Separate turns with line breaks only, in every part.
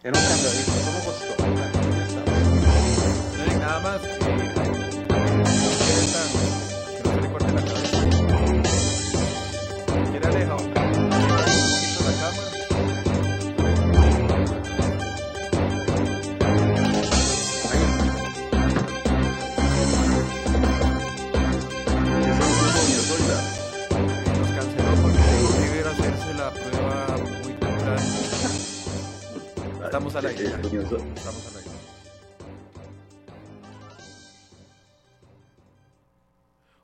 Era un candadito. ¿Cómo costó?
Nada más. Que no se le corte la cabeza. ¿Quiere aleja? Un poquito la cámara. Nos canceló porque hacerse la prueba. Estamos al aire. ya. Estamos al aire.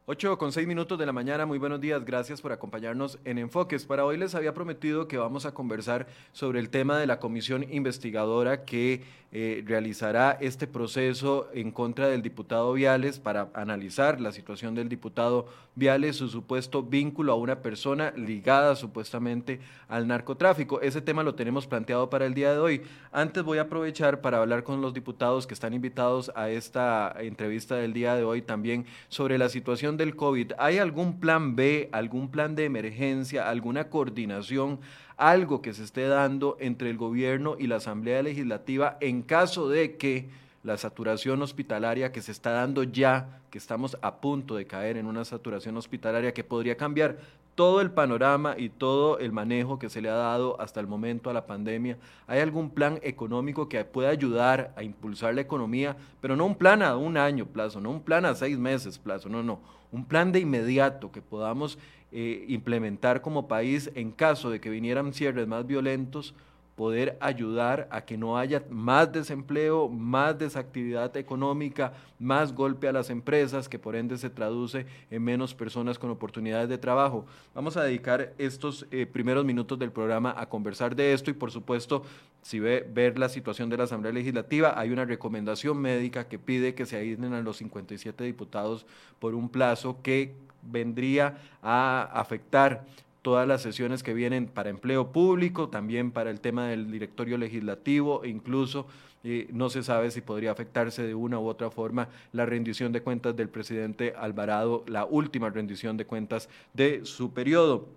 8 con 6 minutos de la mañana, muy buenos días, gracias por acompañarnos en Enfoques. Para hoy les había prometido que vamos a conversar sobre el tema de la comisión investigadora que eh, realizará este proceso en contra del diputado Viales para analizar la situación del diputado Viales, su supuesto vínculo a una persona ligada supuestamente al narcotráfico. Ese tema lo tenemos planteado para el día de hoy. Antes voy a aprovechar para hablar con los diputados que están invitados a esta entrevista del día de hoy también sobre la situación del COVID. ¿Hay algún plan B, algún plan de emergencia, alguna coordinación, algo que se esté dando entre el gobierno y la Asamblea Legislativa en caso de que la saturación hospitalaria que se está dando ya, que estamos a punto de caer en una saturación hospitalaria que podría cambiar todo el panorama y todo el manejo que se le ha dado hasta el momento a la pandemia? ¿Hay algún plan económico que pueda ayudar a impulsar la economía? Pero no un plan a un año plazo, no un plan a seis meses plazo, no, no. Un plan de inmediato que podamos eh, implementar como país en caso de que vinieran cierres más violentos poder ayudar a que no haya más desempleo, más desactividad económica, más golpe a las empresas, que por ende se traduce en menos personas con oportunidades de trabajo. Vamos a dedicar estos eh, primeros minutos del programa a conversar de esto y por supuesto, si ve ver la situación de la Asamblea Legislativa, hay una recomendación médica que pide que se aíslen a los 57 diputados por un plazo que vendría a afectar todas las sesiones que vienen para empleo público, también para el tema del directorio legislativo, incluso eh, no se sabe si podría afectarse de una u otra forma la rendición de cuentas del presidente Alvarado, la última rendición de cuentas de su periodo.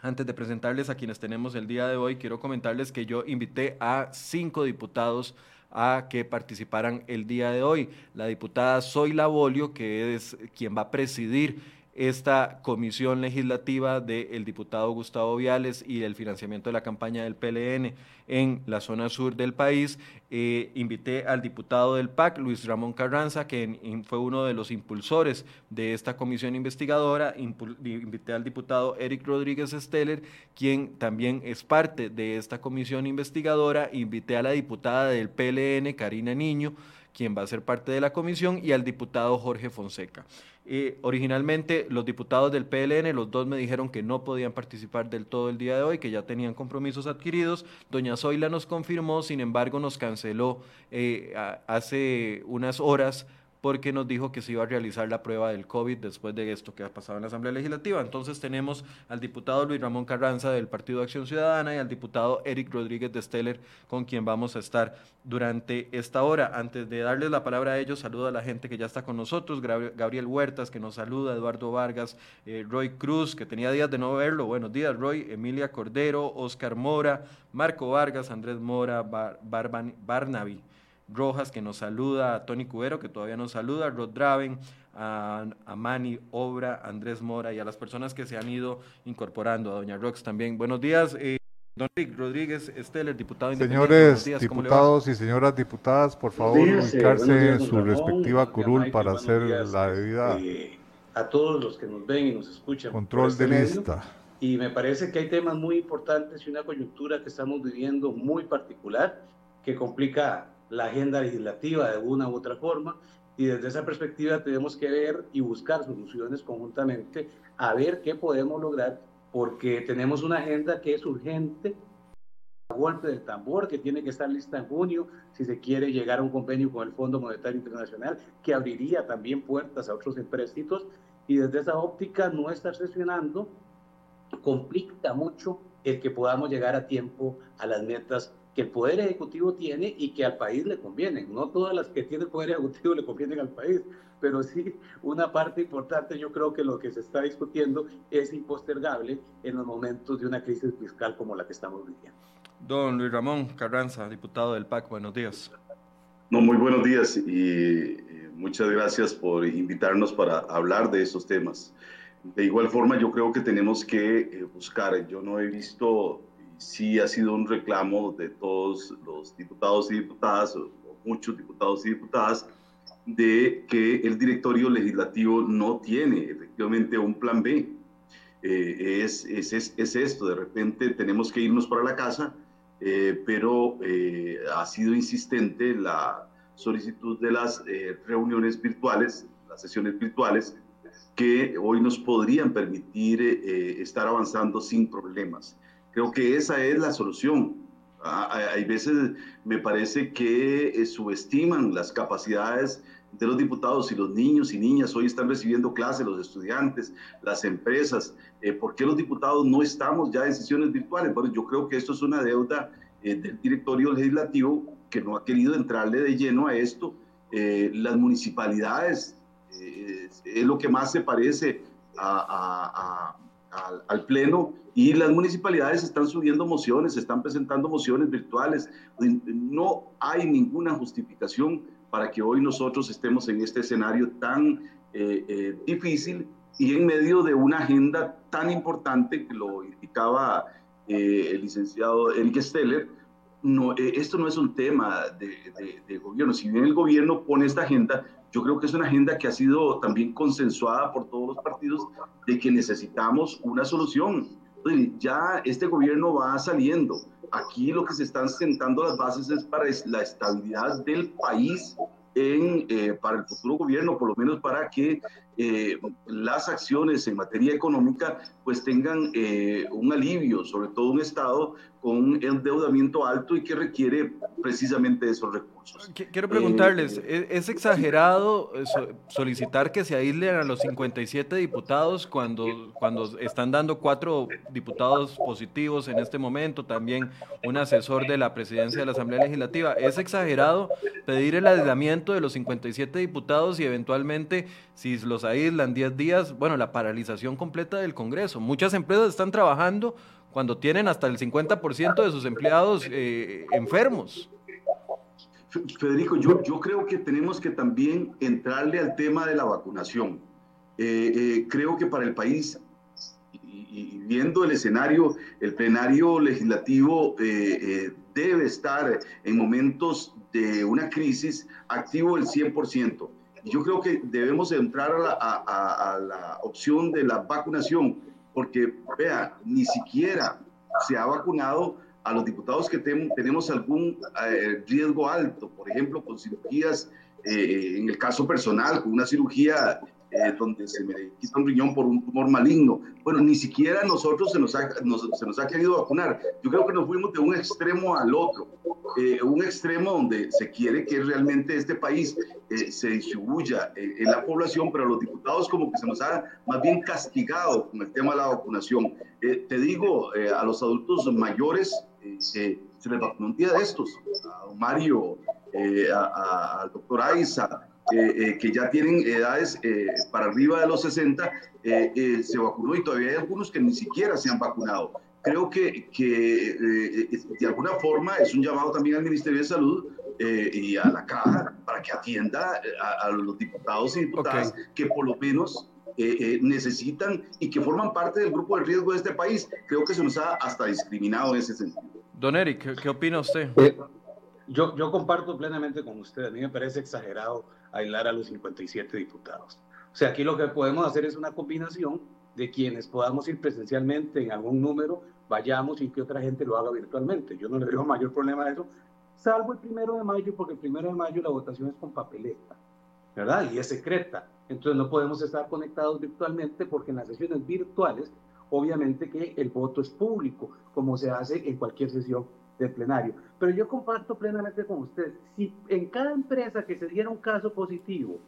Antes de presentarles a quienes tenemos el día de hoy, quiero comentarles que yo invité a cinco diputados a que participaran el día de hoy. La diputada Zoila Bolio, que es quien va a presidir esta comisión legislativa del diputado Gustavo Viales y el financiamiento de la campaña del PLN en la zona sur del país. Eh, invité al diputado del PAC, Luis Ramón Carranza, que fue uno de los impulsores de esta comisión investigadora. invité al diputado Eric Rodríguez Steller, quien también es parte de esta comisión investigadora. Invité a la diputada del PLN, Karina Niño, quien va a ser parte de la comisión, y al diputado Jorge Fonseca. Eh, originalmente los diputados del PLN, los dos me dijeron que no podían participar del todo el día de hoy, que ya tenían compromisos adquiridos. Doña Zoila nos confirmó, sin embargo nos canceló eh, hace unas horas porque nos dijo que se iba a realizar la prueba del COVID después de esto que ha pasado en la Asamblea Legislativa. Entonces tenemos al diputado Luis Ramón Carranza del Partido Acción Ciudadana y al diputado Eric Rodríguez de Steller, con quien vamos a estar durante esta hora. Antes de darles la palabra a ellos, saludo a la gente que ya está con nosotros, Gabriel Huertas, que nos saluda, Eduardo Vargas, eh, Roy Cruz, que tenía días de no verlo, buenos días Roy, Emilia Cordero, Oscar Mora, Marco Vargas, Andrés Mora, Bar Barnaby. Rojas, que nos saluda, a Tony Cubero, que todavía nos saluda, a Rod Draven, a, a, Manny Obra, Andrés Mora y a las personas que se han ido incorporando, a Doña Rox también. Buenos días. Eh, Don Rick Rodríguez Esteller, diputado
Señores días, diputados y señoras diputadas, por favor, días, ubicarse eh, en su respectiva curul para hacer días, la debida.
Eh, a todos los que nos ven y nos escuchan.
Control este de lista.
Y me parece que hay temas muy importantes y una coyuntura que estamos viviendo muy particular que complica la agenda legislativa de una u otra forma y desde esa perspectiva tenemos que ver y buscar soluciones conjuntamente a ver qué podemos lograr porque tenemos una agenda que es urgente. Golpe del tambor que tiene que estar lista en junio si se quiere llegar a un convenio con el Fondo Monetario Internacional que abriría también puertas a otros empréstitos y desde esa óptica no estar sesionando complica mucho el que podamos llegar a tiempo a las metas que el Poder Ejecutivo tiene y que al país le convienen. No todas las que tiene el Poder Ejecutivo le convienen al país, pero sí una parte importante yo creo que lo que se está discutiendo es impostergable en los momentos de una crisis fiscal como la que estamos viviendo.
Don Luis Ramón Carranza, diputado del PAC, buenos días.
No, muy buenos días y muchas gracias por invitarnos para hablar de esos temas. De igual forma, yo creo que tenemos que eh, buscar, yo no he visto, sí ha sido un reclamo de todos los diputados y diputadas, o muchos diputados y diputadas, de que el directorio legislativo no tiene efectivamente un plan B. Eh, es, es, es, esto, de repente tenemos que irnos para la casa, eh, pero eh, ha sido insistente la solicitud de las reuniones virtuales, las sesiones virtuales, que hoy nos podrían permitir estar avanzando sin problemas. Creo que esa es la solución. Hay veces me parece que subestiman las capacidades de los diputados y los niños y niñas hoy están recibiendo clases, los estudiantes, las empresas. Eh, ¿Por qué los diputados no estamos ya en sesiones virtuales? Bueno, yo creo que esto es una deuda eh, del directorio legislativo que no ha querido entrarle de lleno a esto. Eh, las municipalidades es lo que más se parece al, al Pleno y las municipalidades están subiendo mociones, están presentando mociones virtuales. No hay ninguna justificación para que hoy nosotros estemos en este escenario tan eh, eh, difícil y en medio de una agenda tan importante que lo indicaba eh, el licenciado Enrique Steller. No, esto no es un tema de, de, gobierno. Si bien el gobierno pone esta agenda, yo creo que es una agenda que ha sido también consensuada por todos los partidos de que necesitamos una solución. Ya este gobierno va saliendo aquí lo que se están sentando las bases es para la estabilidad del país en, eh, para el futuro gobierno, por lo menos para que eh, las acciones en materia económica pues tengan eh, un alivio, sobre todo un Estado con endeudamiento alto y que requiere precisamente esos recursos.
Quiero preguntarles, ¿es exagerado solicitar que se aíslen a los 57 diputados cuando, cuando están dando cuatro diputados positivos en este momento, también un asesor de la presidencia de la Asamblea Legislativa? ¿Es exagerado pedir el aislamiento de los 57 diputados y eventualmente, si los aíslan 10 días, bueno, la paralización completa del Congreso. Muchas empresas están trabajando cuando tienen hasta el 50% de sus empleados eh, enfermos.
Federico, yo, creo que tenemos que también entrarle al tema de la vacunación. Eh, eh, creo que para el país, y, viendo el escenario, el plenario legislativo debe estar en momentos de una crisis activo el 100% yo creo que debemos entrar a la, opción de la vacunación, porque, vea, ni siquiera se ha vacunado a los diputados que tenemos algún eh, riesgo alto, por ejemplo, con cirugías, eh, en el caso personal, con una cirugía eh, donde se me quita un riñón por un tumor maligno. Bueno, ni siquiera nosotros se nos, ha, se nos ha querido vacunar. Yo creo que nos fuimos de un extremo al otro, eh, un extremo donde se quiere que realmente este país eh, se distribuya en la población, pero los diputados como que se nos ha más bien castigado con el tema de la vacunación. te digo, a los adultos mayores se les vacunó un día de estos, a Mario, al doctor Aiza, eh, eh, que ya tienen edades eh, para arriba de los 60, se vacunó y todavía hay algunos que ni siquiera se han vacunado. Creo que, que de alguna forma es un llamado también al Ministerio de Salud y a la Caja para que atienda a, los diputados y diputadas que por lo menos necesitan y que forman parte del grupo de riesgo de este país. Creo que se nos ha hasta discriminado en ese sentido.
Don Eric, ¿qué, opina usted?
Yo, yo comparto plenamente con usted. A mí me parece exagerado aislar a los 57 diputados. O sea, aquí lo que podemos hacer es una combinación de quienes podamos ir presencialmente en algún número, vayamos y que otra gente lo haga virtualmente. Yo no le veo mayor problema a eso, salvo el primero de mayo, porque el primero de mayo la votación es con papeleta, ¿verdad? Y es secreta. Entonces no podemos estar conectados virtualmente porque en las sesiones virtuales, obviamente que el voto es público, como se hace en cualquier sesión del plenario. Pero yo comparto plenamente con usted, si en cada empresa que se diera un caso positivo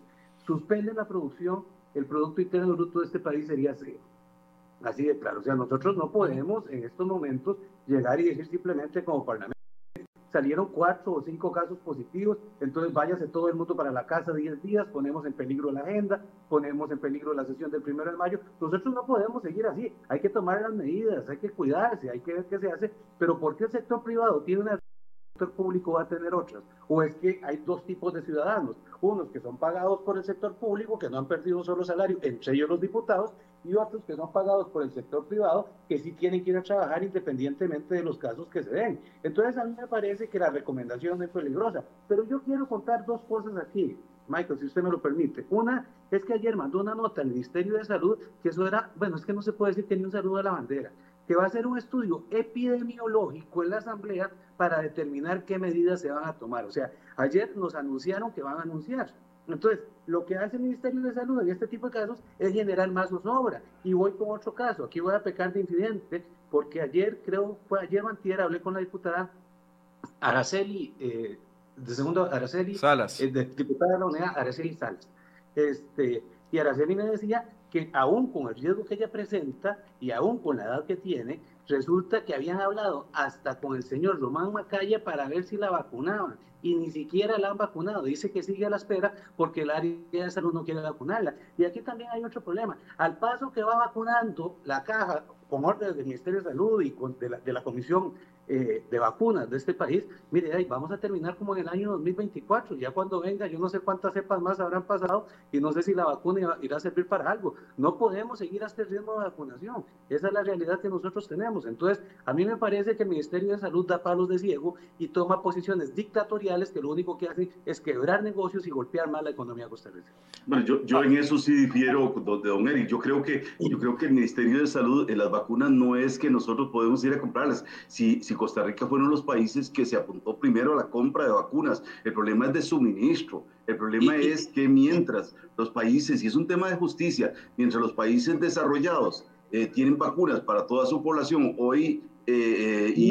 suspende la producción, el Producto Interno Bruto de este país sería cero. Así de claro. O sea, nosotros no podemos en estos momentos llegar y decir simplemente como Parlamento, salieron cuatro o cinco casos positivos, entonces váyase todo el mundo para la casa 10 días, ponemos en peligro la agenda, ponemos en peligro la sesión del primero de mayo. Nosotros no podemos seguir así, hay que tomar las medidas, hay que cuidarse, hay que ver qué se hace, pero ¿por qué el sector privado tiene una sector público va a tener otras? ¿O es que hay dos tipos de ciudadanos? Unos que son pagados por el sector público, que no han perdido un solo salario, entre ellos los diputados, y otros que son pagados por el sector privado, que sí tienen que ir a trabajar independientemente de los casos que se den. Entonces a mí me parece que la recomendación es peligrosa. Pero yo quiero contar dos cosas aquí. Michael, si usted me lo permite. Una es que ayer mandó una nota al Ministerio de Salud que eso era, bueno, es que no se puede decir que ni un saludo a la bandera, que va a hacer un estudio epidemiológico en la Asamblea para determinar qué medidas se van a tomar. O sea, ayer nos anunciaron que van a anunciar. Entonces, lo que hace el Ministerio de Salud en este tipo de casos es generar más zozobra. Y voy con otro caso. Aquí voy a pecar de incidente, porque ayer, creo, fue ayer o hablé con la diputada Araceli, eh, de segundo Araceli
Salas.
Eh, de, diputada de la unidad Araceli Salas. Este, y Araceli me decía que aún con el riesgo que ella presenta y aún con la edad que tiene, resulta que habían hablado hasta con el señor Román Macaya para ver si la vacunaban y ni siquiera la han vacunado. Dice que sigue a la espera porque el área de salud no quiere vacunarla. Y aquí también hay otro problema. Al paso que va vacunando la caja con órdenes del Ministerio de Salud y con, de, la, de la Comisión eh, de vacunas de este país, mire, ahí vamos a terminar como en el año 2024, ya cuando venga, yo no sé cuántas cepas más habrán pasado y no sé si la vacuna irá a servir para algo. No podemos seguir a este ritmo de vacunación, esa es la realidad que nosotros tenemos. Entonces, a mí me parece que el Ministerio de Salud da palos de ciego y toma posiciones dictatoriales que lo único que hacen es quebrar negocios y golpear más la economía costarricense.
Bueno, yo, yo en eso sí difiero de don Eric. Yo creo que, yo creo que el Ministerio de Salud en las vacunas no es que nosotros podemos ir a comprarlas. Si, si Costa Rica fueron los países que se apuntó primero a la compra de vacunas. El problema es de suministro. El problema es que mientras los países, y es un tema de justicia, mientras los países desarrollados eh, tienen vacunas para toda su población hoy eh, eh, y,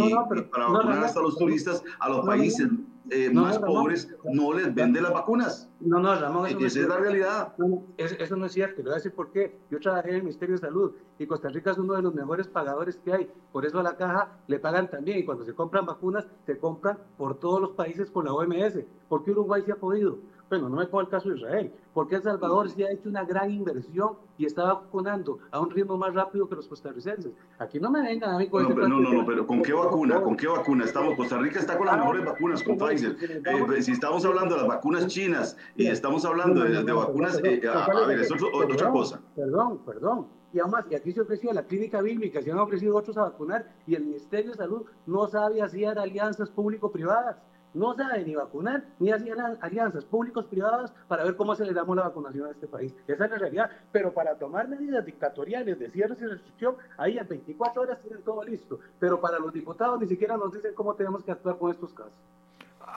para vacunar hasta los turistas, a los países eh, más pobres no les vende las vacunas.
No, no, Ramón.
Eso Esa es, la realidad.
eso, no es cierto. Le voy a decir por qué. Yo trabajé en el Ministerio de Salud y Costa Rica es uno de los mejores pagadores que hay. Por eso a la caja le pagan también. Y cuando se compran vacunas, se compran por todos los países con la OMS. ¿Por qué Uruguay se ha podido? Bueno, no me pongo el caso de Israel, porque El Salvador sí ha hecho una gran inversión y está vacunando a un ritmo más rápido que los costarricenses. Aquí no me vengan a mí
con no, no, no, no, pero ¿con qué vacuna? ¿Con qué vacuna? Estamos, Costa Rica está con las mejores vacunas, con Pfizer. Eh, si estamos hablando de las vacunas chinas y estamos hablando de, vacunas, eh, a, ver, es otra cosa.
Perdón, perdón. Y además, y aquí se ofrecía la clínica bíblica, se han ofrecido otros a vacunar y el Ministerio de Salud no sabe hacer alianzas público-privadas no sabe ni vacunar, ni hacían alianzas públicos privadas para ver cómo aceleramos la vacunación en este país. Esa es la realidad. Pero para tomar medidas dictatoriales de cierres y restricción, ahí en 24 horas tienen todo listo. Pero para los diputados ni siquiera nos dicen cómo tenemos que actuar con estos casos.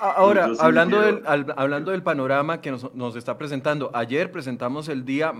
Ahora, hablando, del, hablando del panorama que nos, está presentando, ayer presentamos el día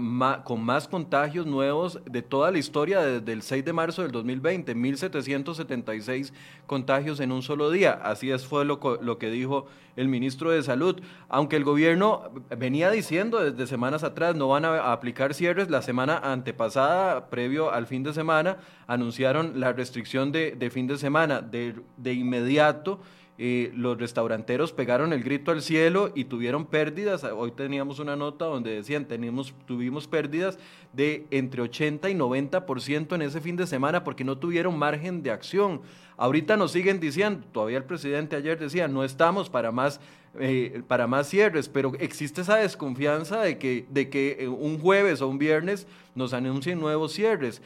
con más contagios nuevos de toda la historia desde el 6 de marzo del 2020, 1.776 contagios en un solo día. Así es, fue lo, lo que dijo el ministro de Salud. Aunque el gobierno venía diciendo desde semanas atrás no van a aplicar cierres, la semana antepasada, previo al fin de semana, anunciaron la restricción de, de fin de semana de, de inmediato los restauranteros pegaron el grito al cielo y tuvieron pérdidas. Hoy teníamos una nota donde decían, tenemos, tuvimos pérdidas de entre 80 y 90% en ese fin de semana porque no tuvieron margen de acción. Ahorita nos siguen diciendo, todavía el presidente ayer decía, no estamos para más, eh, para más cierres, pero existe esa desconfianza de que, de que eh, un jueves o un viernes nos anuncien nuevos cierres.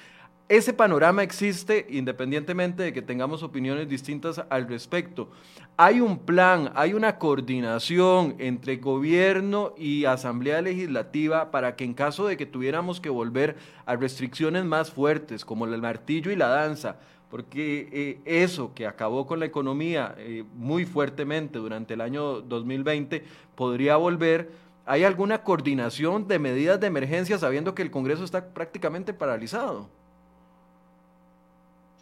Ese panorama existe independientemente de que tengamos opiniones distintas al respecto. Hay un plan, hay una coordinación entre gobierno y asamblea legislativa para que en caso de que tuviéramos que volver a restricciones más fuertes como el martillo y la danza, porque eh, eso que acabó con la economía eh, muy fuertemente durante el año 2020 podría volver. ¿Hay alguna coordinación de medidas de emergencia sabiendo que el Congreso está prácticamente paralizado?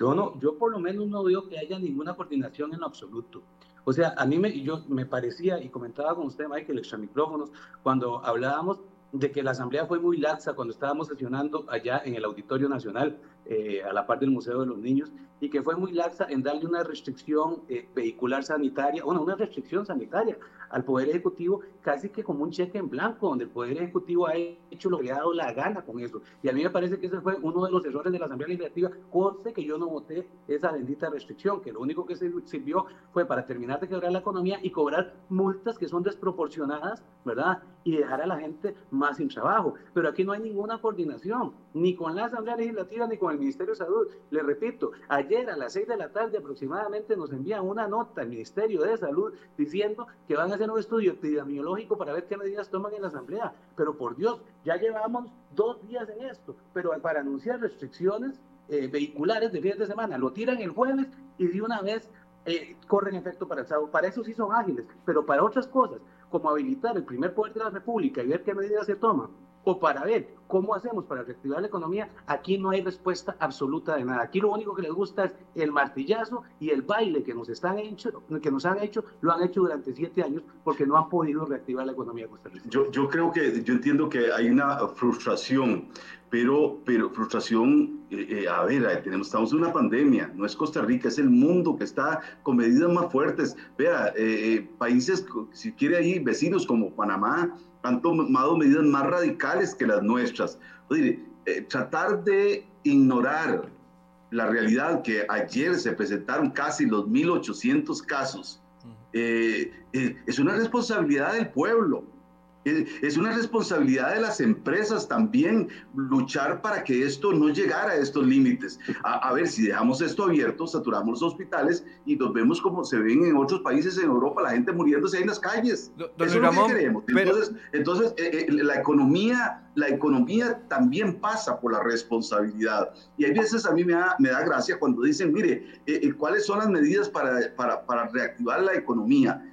Yo no, yo por lo menos no veo que haya ninguna coordinación en lo absoluto. O sea, a mí me, yo, me parecía, y comentaba con usted, Michael, extra micrófonos, cuando hablábamos de que la Asamblea fue muy laxa cuando estábamos sesionando allá en el Auditorio Nacional. Eh, a la parte del Museo de los Niños, y que fue muy laxa en darle una restricción eh, vehicular sanitaria, bueno, una restricción sanitaria al Poder Ejecutivo casi que como un cheque en blanco, donde el Poder Ejecutivo ha hecho lo que ha dado la gana con eso. Y a mí me parece que ese fue uno de los errores de la Asamblea Legislativa, conste que yo no voté esa bendita restricción, que lo único que sirvió fue para terminar de quebrar la economía y cobrar multas que son desproporcionadas, ¿verdad? Y dejar a la gente más sin trabajo. Pero aquí no hay ninguna coordinación, ni con la Asamblea Legislativa ni con el Ministerio de Salud. Le repito, ayer a las seis de la tarde aproximadamente nos envían una nota al Ministerio de Salud diciendo que van a hacer un estudio epidemiológico para ver qué medidas toman en la Asamblea. Pero por Dios, ya llevamos dos días en esto, pero para anunciar restricciones eh, vehiculares de fines de semana, lo tiran el jueves y de una vez eh, corren efecto para el sábado. Para eso sí son ágiles, pero para otras cosas, como habilitar el primer poder de la República y ver qué medidas se toman, o para ver cómo hacemos para reactivar la economía, aquí no hay respuesta absoluta de nada. Aquí lo único que les gusta es el martillazo y el baile que nos, están hecho, que nos han hecho, lo han hecho durante siete años porque no han podido reactivar la economía costarricense.
Yo, yo creo que, yo entiendo que hay una frustración, pero, pero frustración, eh, eh, a ver, tenemos, estamos en una pandemia, no es Costa Rica, es el mundo que está con medidas más fuertes. Vea, eh, países, si quiere ahí, vecinos como Panamá, han tomado medidas más radicales que las nuestras. Eh, tratar de ignorar la realidad que ayer se presentaron casi los 1.800 casos, eh, eh, es una responsabilidad del pueblo. Es una responsabilidad de las empresas también luchar para que esto no llegara a estos límites. A, ver, si dejamos esto abierto, saturamos los hospitales y nos vemos como se ven en otros países en Europa, la gente muriéndose ahí en las calles. Eso es lo que queremos. Entonces, entonces eh, eh, la, economía, la economía también pasa por la responsabilidad. Y hay veces a mí me da, me da gracia cuando dicen, mire, eh, ¿cuáles son las medidas para, para, para reactivar la economía?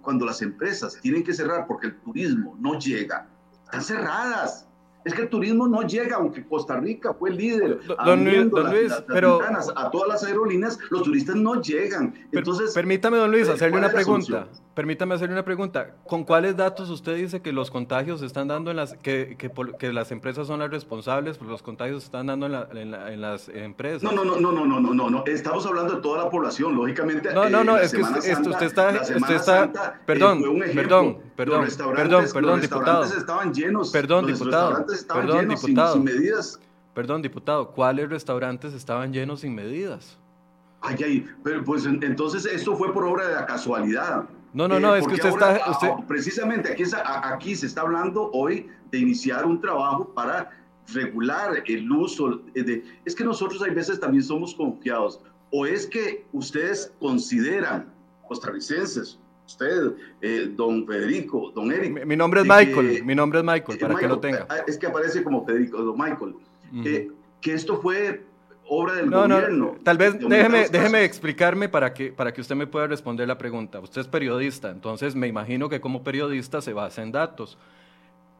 Cuando las empresas tienen que cerrar porque el turismo no llega, están cerradas. Es que el turismo no llega, aunque Costa Rica fue el líder.
Don, Luis, pero
a todas las aerolíneas, los turistas no llegan. Entonces,
permítame, don Luis, hacerle una pregunta. Permítame hacerle una pregunta. ¿Con cuáles datos usted dice que los contagios se están dando en las que, que, las empresas son las responsables, pues los contagios se están dando en, las empresas?
No, no, no, no, no, no, no, no, no. Estamos hablando de toda la población, lógicamente.
No, no, no, es que usted, está, usted está, perdón, perdón, perdón, perdón, perdón, diputado.
estaban llenos.
Perdón, diputado. Perdón, diputado. sin medidas. Perdón, diputado. ¿Cuáles restaurantes estaban llenos sin medidas?
Ay, ay, pero pues entonces esto fue por obra de la casualidad.
No, no, no, eh, es que usted está... Usted...
Precisamente aquí, aquí se está hablando hoy de iniciar un trabajo para regular el uso de... Es que nosotros hay veces también somos confiados. O es que ustedes consideran, costarricenses, usted, eh, don Federico, don Eric...
Mi, nombre es Michael, mi nombre es Michael, para que lo tenga.
Ah, es que aparece como Federico, don Michael. Eh, que esto fue obra del gobierno.
tal vez déjeme, déjeme explicarme para que, para que usted me pueda responder la pregunta. Usted es periodista, entonces me imagino que como periodista se basa en datos.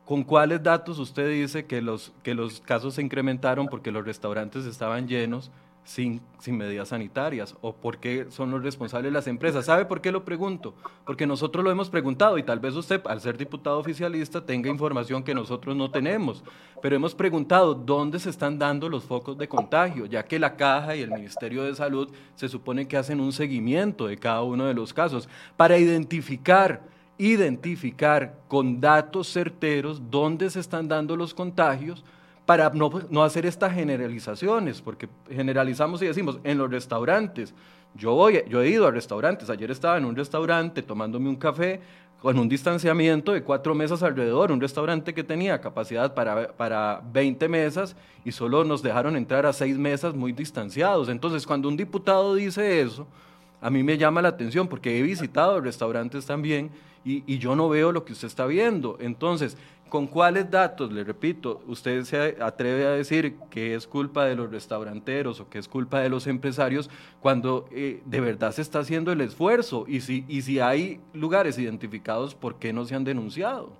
¿Con cuáles datos usted dice que los, que los casos se incrementaron porque los restaurantes estaban llenos sin, medidas sanitarias o por qué son los responsables las empresas. ¿Sabe por qué lo pregunto? Porque nosotros lo hemos preguntado y tal vez usted, al ser diputado oficialista, tenga información que nosotros no tenemos, pero hemos preguntado dónde se están dando los focos de contagio, ya que la Caja y el Ministerio de Salud se supone que hacen un seguimiento de cada uno de los casos para identificar identificar con datos certeros dónde se están dando los contagios para no, hacer estas generalizaciones, porque generalizamos y decimos, en los restaurantes, yo, voy, yo he ido a restaurantes, ayer estaba en un restaurante tomándome un café con un distanciamiento de cuatro mesas alrededor, un restaurante que tenía capacidad para, para 20 mesas y solo nos dejaron entrar a seis mesas muy distanciados. Entonces, cuando un diputado dice eso, a mí me llama la atención porque he visitado restaurantes también y, y, yo no veo lo que usted está viendo. Entonces, ¿Con cuáles datos, le repito, usted se atreve a decir que es culpa de los restauranteros o que es culpa de los empresarios cuando eh, de verdad se está haciendo el esfuerzo? Y si, y si hay lugares identificados, ¿por qué no se han denunciado?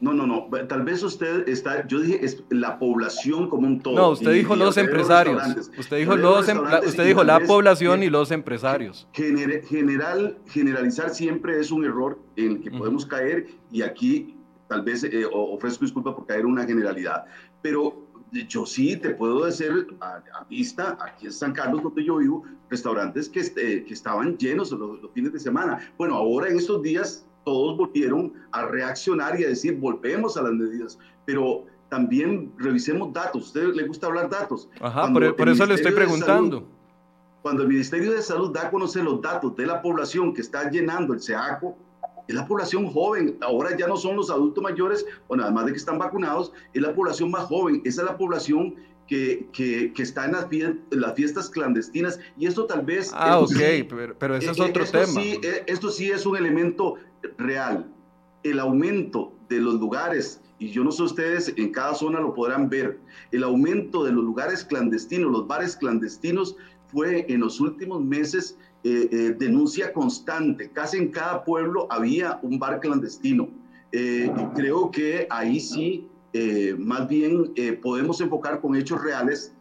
No, no, no. Tal vez usted está, yo dije es la población como un todo.
No, usted dijo los empresarios. usted dijo los, em, usted dijo la población y los empresarios.
general, generalizar siempre es un error en el que podemos caer y aquí tal vez eh, ofrezco disculpa por caer en una generalidad, pero yo sí te puedo decir a, vista, aquí en San Carlos, donde yo vivo, restaurantes que, este, que estaban llenos los, los, fines de semana. Bueno, ahora en estos días todos volvieron a reaccionar y a decir, volvemos a las medidas, pero también revisemos datos. ¿A usted le gusta hablar datos?
Ajá, por, eso le estoy preguntando.
cuando el Ministerio de Salud da a conocer los datos de la población que está llenando el SEACO, es la población joven, ahora ya no son los adultos mayores, bueno, además de que están vacunados, es la población más joven, esa es la población que, que, que está en las, las, fiestas clandestinas y esto tal vez...
Ah, ok, pero, pero, ese es eh, otro
esto
tema.
Sí, eh, esto sí es un elemento real. El aumento de los lugares, y yo no sé ustedes, en cada zona lo podrán ver, el aumento de los lugares clandestinos, los bares clandestinos, fue en los últimos meses eh, eh, denuncia constante. Casi en cada pueblo había un bar clandestino. Eh, creo que ahí sí, más bien podemos enfocar con hechos reales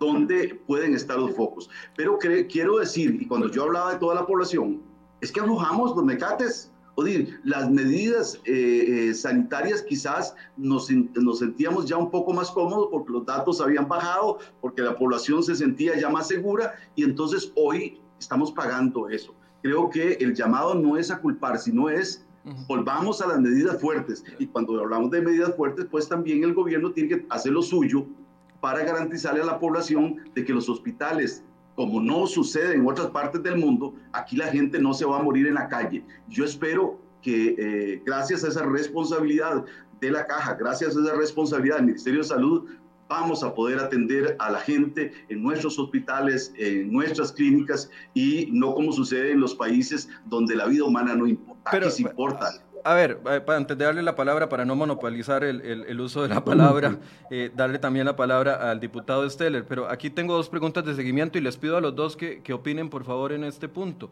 donde pueden estar los focos. Pero quiero decir, y cuando yo hablaba de toda la población, es que aflojamos los mecates las medidas eh, eh, sanitarias quizás nos, nos, sentíamos ya un poco más cómodos porque los datos habían bajado, porque la población se sentía ya más segura y entonces hoy estamos pagando eso. Creo que el llamado no es a culpar, sino es volvamos a las medidas fuertes. Y cuando hablamos de medidas fuertes, pues también el gobierno tiene que hacer lo suyo para garantizarle a la población de que los hospitales como no sucede en otras partes del mundo, aquí la gente no se va a morir en la calle. Yo espero que eh, gracias a esa responsabilidad de la caja, gracias a esa responsabilidad del Ministerio de Salud, vamos a poder atender a la gente en nuestros hospitales, en nuestras clínicas y no como sucede en los países donde la vida humana no importa. Pero, Aquí importa
a ver, eh, antes de darle la palabra, para no monopolizar el, uso de la palabra, eh, darle también la palabra al diputado Steller, pero aquí tengo dos preguntas de seguimiento y les pido a los dos que, que opinen, por favor, en este punto.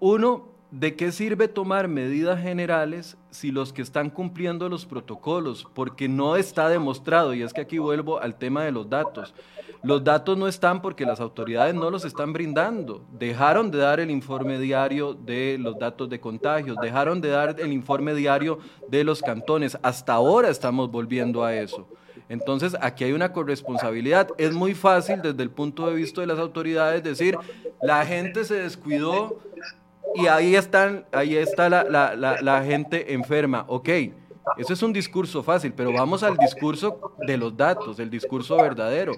Uno, ¿de qué sirve tomar medidas generales si los que están cumpliendo los protocolos? Porque no está demostrado, y es que aquí vuelvo al tema de los datos. Los datos no están porque las autoridades no los están brindando. Dejaron de dar el informe diario de los datos de contagios, dejaron de dar el informe diario de los cantones. Hasta ahora estamos volviendo a eso. Entonces, aquí hay una corresponsabilidad. Es muy fácil desde el punto de vista de las autoridades decir, la gente se descuidó y ahí, están, ahí está la, la, la, gente enferma. Ok, eso es un discurso fácil, pero vamos al discurso de los datos, el discurso verdadero.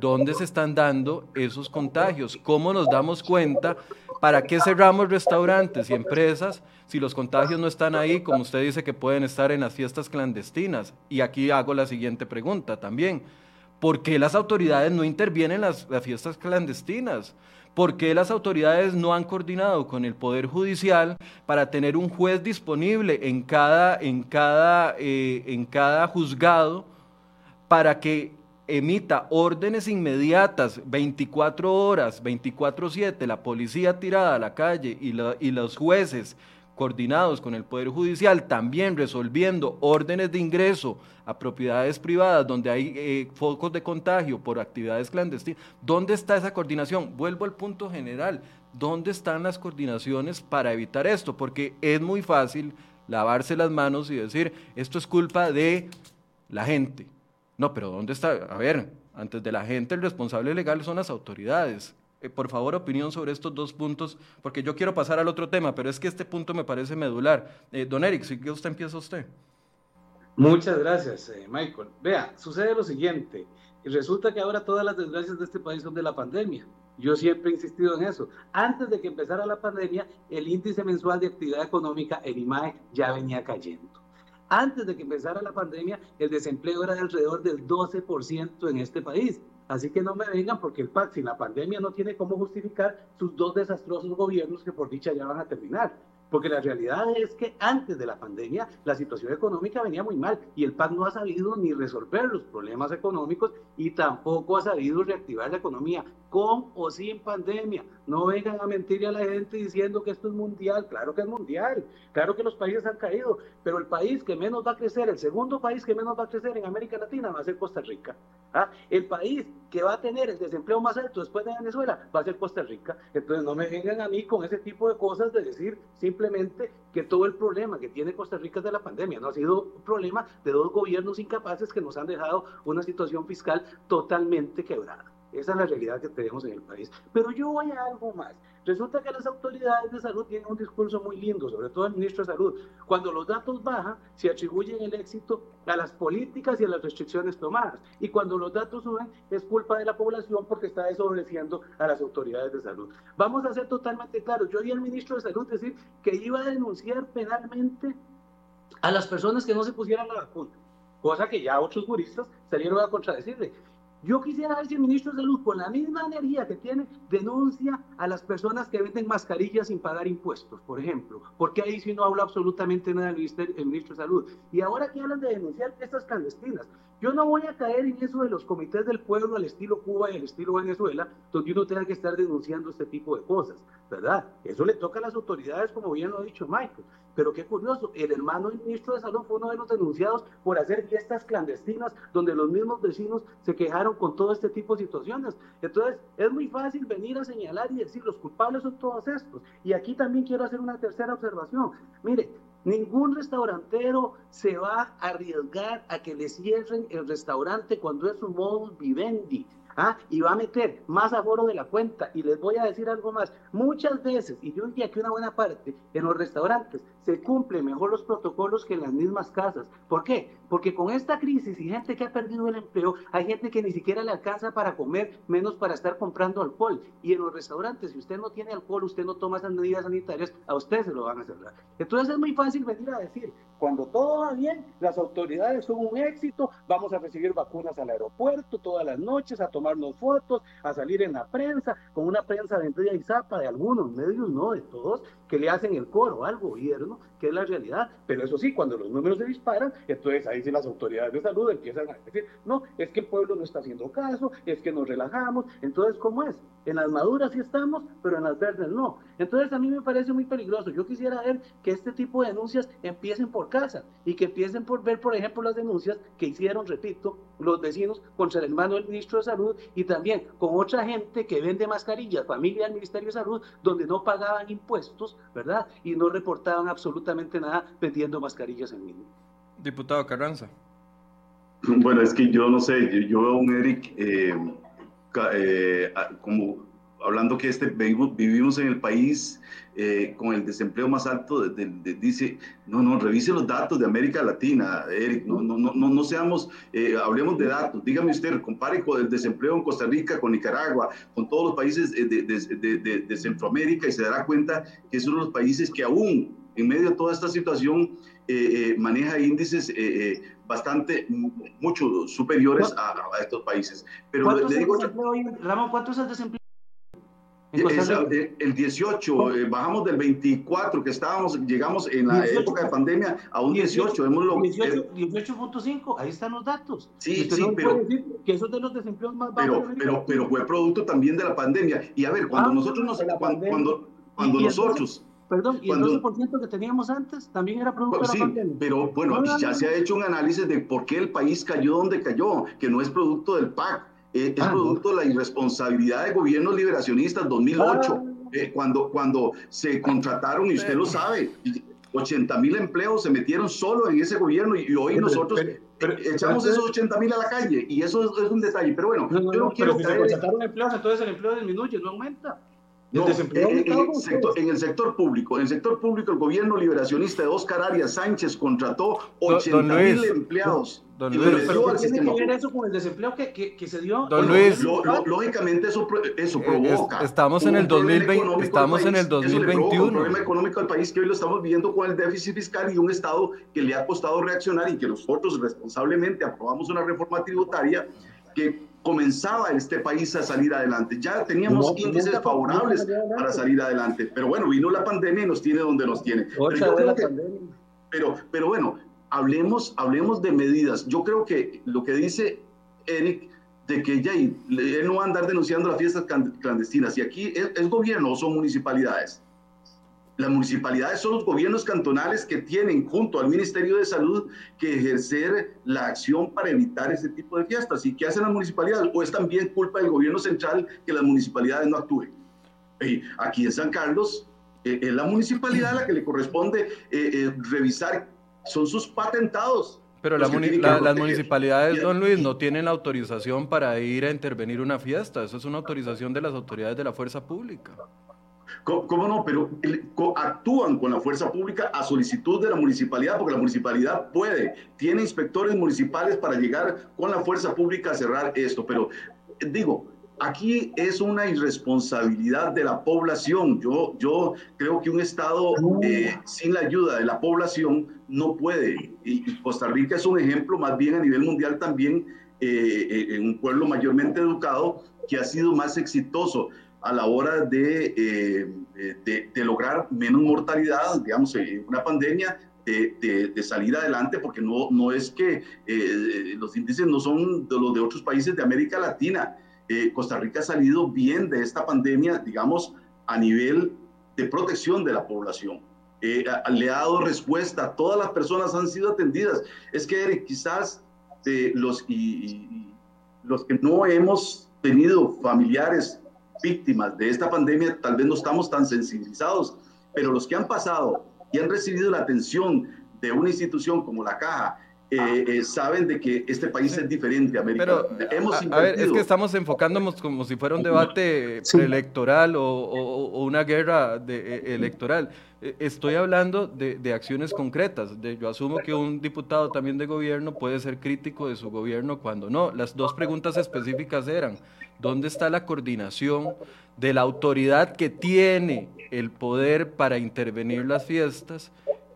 ¿Dónde se están dando esos contagios? ¿Cómo nos damos cuenta? ¿Para qué cerramos restaurantes y empresas si los contagios no están ahí, como usted dice que pueden estar en las fiestas clandestinas? Y aquí hago la siguiente pregunta también. ¿Por qué las autoridades no intervienen en las, las fiestas clandestinas? ¿Por qué las autoridades no han coordinado con el Poder Judicial para tener un juez disponible en cada, en cada, eh, en cada juzgado para que emita órdenes inmediatas, 24 horas, 24/7, la policía tirada a la calle y, y los jueces coordinados con el Poder Judicial, también resolviendo órdenes de ingreso a propiedades privadas donde hay eh, focos de contagio por actividades clandestinas. ¿Dónde está esa coordinación? Vuelvo al punto general. ¿Dónde están las coordinaciones para evitar esto? Porque es muy fácil lavarse las manos y decir, esto es culpa de la gente. No, pero ¿dónde está? A ver, antes de la gente el responsable legal son las autoridades. Eh, por favor, opinión sobre estos dos puntos, porque yo quiero pasar al otro tema, pero es que este punto me parece medular. Eh, don Eric, si usted empieza usted.
Muchas gracias, eh, Michael. Vea, sucede lo siguiente. Resulta que ahora todas las desgracias de este país son de la pandemia. Yo siempre he insistido en eso. Antes de que empezara la pandemia, el índice mensual de actividad económica, el IMAE, ya venía cayendo. Antes de que empezara la pandemia, el desempleo era de alrededor del 12% en este país. Así que no me vengan porque el PAC sin la pandemia no tiene cómo justificar sus dos desastrosos gobiernos que por dicha ya van a terminar. Porque la realidad es que antes de la pandemia la situación económica venía muy mal y el PAC no ha sabido ni resolver los problemas económicos y tampoco ha sabido reactivar la economía con o sin pandemia. No vengan a mentirle a la gente diciendo que esto es mundial. Claro que es mundial. Claro que los países han caído. Pero el país que menos va a crecer, el segundo país que menos va a crecer en América Latina va a ser Costa Rica. ¿Ah? El país que va a tener el desempleo más alto después de Venezuela va a ser Costa Rica. Entonces no me vengan a mí con ese tipo de cosas de decir simplemente que todo el problema que tiene Costa Rica es de la pandemia. No ha sido un problema de dos gobiernos incapaces que nos han dejado una situación fiscal totalmente quebrada. Esa es la realidad que tenemos en el país. Pero yo voy a algo más. Resulta que las autoridades de salud tienen un discurso muy lindo, sobre todo el ministro de Salud. Cuando los datos bajan, se atribuyen el éxito a las políticas y a las restricciones tomadas. Y cuando los datos suben, es culpa de la población porque está desobedeciendo a las autoridades de salud. Vamos a ser totalmente claros. Yo oí al ministro de Salud decir que iba a denunciar penalmente a las personas que no se pusieran la vacuna, cosa que ya otros juristas salieron a contradecirle. Yo quisiera ver si el ministro de Salud, con la misma energía que tiene, denuncia a las personas que venden mascarillas sin pagar impuestos, por ejemplo, porque ahí sí no habla absolutamente nada el ministro, de Salud. Y ahora que hablan de denunciar estas clandestinas, yo no voy a caer en eso de los comités del pueblo al estilo Cuba y al estilo Venezuela, donde uno tenga que estar denunciando este tipo de cosas, ¿verdad? Eso le toca a las autoridades, como bien lo ha dicho Michael. Pero qué curioso, el hermano del ministro de Salud fue uno de los denunciados por hacer fiestas clandestinas donde los mismos vecinos se quejaron con todo este tipo de situaciones. Entonces, es muy fácil venir a señalar y decir los culpables son todos estos. Y aquí también quiero hacer una tercera observación. Mire, Ningún restaurantero se va a arriesgar a que le cierren el restaurante cuando es un modus vivendi. ¿Ah? y va a meter más aforo de la cuenta. Y les voy a decir algo más. Muchas veces, y yo diría que una buena parte, en los restaurantes se cumplen mejor los protocolos que en las mismas casas. ¿Por qué? Porque con esta crisis y gente que ha perdido el empleo, hay gente que ni siquiera le alcanza para comer, menos para estar comprando alcohol. Y en los restaurantes, si usted no tiene alcohol, usted no toma esas medidas sanitarias, a usted se lo van a cerrar. Entonces es muy fácil venir a decir, cuando todo va bien, las autoridades son un éxito, vamos a recibir vacunas al aeropuerto todas las noches, a tomarnos fotos, a salir en la prensa, con una prensa vendida y zapa de algunos medios, no de todos, que le hacen el coro al gobierno, que es la realidad. Pero eso sí, cuando los números se disparan, entonces ahí sí las autoridades de salud empiezan a decir, no, es que el pueblo no está haciendo caso, es que nos relajamos. Entonces, ¿cómo es? En las maduras sí estamos, pero en las verdes no. Entonces, a mí me parece muy peligroso. Yo quisiera ver que este tipo de denuncias empiecen por casa y que empiecen por ver, por ejemplo, las denuncias que hicieron, repito, los vecinos contra el hermano del ministro de Salud y también con otra gente que vende mascarillas, familia del Ministerio de Salud, donde no pagaban impuestos, ¿verdad? Y no reportaban absolutamente nada vendiendo mascarillas en línea.
Diputado Carranza.
Bueno, es que yo no sé, yo veo a un Eric eh, eh, como hablando que este, vivimos en el país eh, con el desempleo más alto, dice, no, no, revise los datos de América Latina, Eric, no, no, no, no seamos, eh, hablemos de datos, dígame usted, compare con el desempleo en Costa Rica, con Nicaragua, con todos los países de, de, de Centroamérica y se dará cuenta que son los países que aún en medio de toda esta situación eh, maneja índices bastante, mucho superiores a, estos países.
Pero le digo, Ramón, ¿cuánto es el desempleo?
El 18, eh, bajamos del 24 que estábamos, llegamos en la época de pandemia a un 18.
18.5, ahí están los datos.
Sí, sí, pero.
que eso de los desempleos más
bajos. Pero, pero, pero fue producto también de la pandemia. Y a ver, cuando ah, nosotros nos. Cuando, cuando, nosotros.
Perdón, y el 12% que teníamos antes también era producto de la pandemia.
Pero bueno, ya se ha hecho un análisis de por qué el país cayó donde cayó, que no es producto del PAC es ah, producto de la irresponsabilidad de gobiernos liberacionistas 2008, ah. eh, cuando, cuando se contrataron, y usted lo sabe, 80 mil empleos se metieron solo en ese gobierno y, hoy nosotros echamos esos 80 mil a la calle y eso es, un detalle. Pero bueno,
yo no quiero pero si se contrataron empleos, entonces el empleo disminuye, no aumenta.
No, en, el sector, en, el sector, público, en el sector público, el gobierno liberacionista de Oscar Arias Sánchez contrató 80 mil empleados.
Don Luis, pero, ¿qué tiene que ver eso con el desempleo que, que, que se dio?
Don Luis,
lógicamente eso, eso eh, provoca.
estamos en el 2020, estamos en el 2021.
El problema económico del país que hoy lo estamos viviendo con el déficit fiscal y un Estado que le ha costado reaccionar y que nosotros responsablemente aprobamos una reforma tributaria que comenzaba este país a salir adelante. Ya teníamos índices favorables para salir adelante, pero bueno, vino la pandemia y nos tiene donde nos tiene. Pero, pero, pero bueno, hablemos, hablemos de medidas. Yo creo que lo que dice Eric de que ya, él no va a andar denunciando las fiestas clandestinas. Y aquí es, gobierno o son municipalidades. Las municipalidades son los gobiernos cantonales que tienen junto al Ministerio de Salud que ejercer la acción para evitar ese tipo de fiestas. ¿Y qué hacen las municipalidades? ¿O es también culpa del gobierno central que las municipalidades no actúen? Aquí en San Carlos eh, es la municipalidad a la que le corresponde eh, eh, revisar, son sus patentados
pero las municipalidades, don Luis, no tienen autorización para ir a intervenir una fiesta. Eso es una autorización de las autoridades de la fuerza pública.
¿Cómo, no? Pero actúan con la fuerza pública a solicitud de la municipalidad, porque la municipalidad puede, tiene inspectores municipales para llegar con la fuerza pública a cerrar esto. Pero digo, aquí es una irresponsabilidad de la población. Yo, yo creo que un Estado eh, sin la ayuda de la población no puede. Y, Costa Rica es un ejemplo más bien a nivel mundial también, eh, eh, en un pueblo mayormente educado que ha sido más exitoso a la hora de, de, lograr menos mortalidad, digamos, en una pandemia, de, de, salir adelante, porque no, no es que los índices no son de los de otros países de América Latina. Eh, Costa Rica ha salido bien de esta pandemia, digamos, a nivel de protección de la población. Eh, le ha dado respuesta, todas las personas han sido atendidas. Es que, quizás eh, los, y, los que no hemos tenido familiares víctimas de esta pandemia, tal vez no estamos tan sensibilizados, pero los que han pasado y han recibido la atención de una institución como la Caja eh, eh, saben de que este país es diferente, América.
Pero, Hemos a, ver, es que estamos enfocándonos como si fuera un debate preelectoral o, una guerra de, e, electoral. E, estoy hablando de, de acciones concretas. De, yo asumo que un diputado también de gobierno puede ser crítico de su gobierno cuando no. Las dos preguntas específicas eran, ¿dónde está la coordinación de la autoridad que tiene el poder para intervenir las fiestas?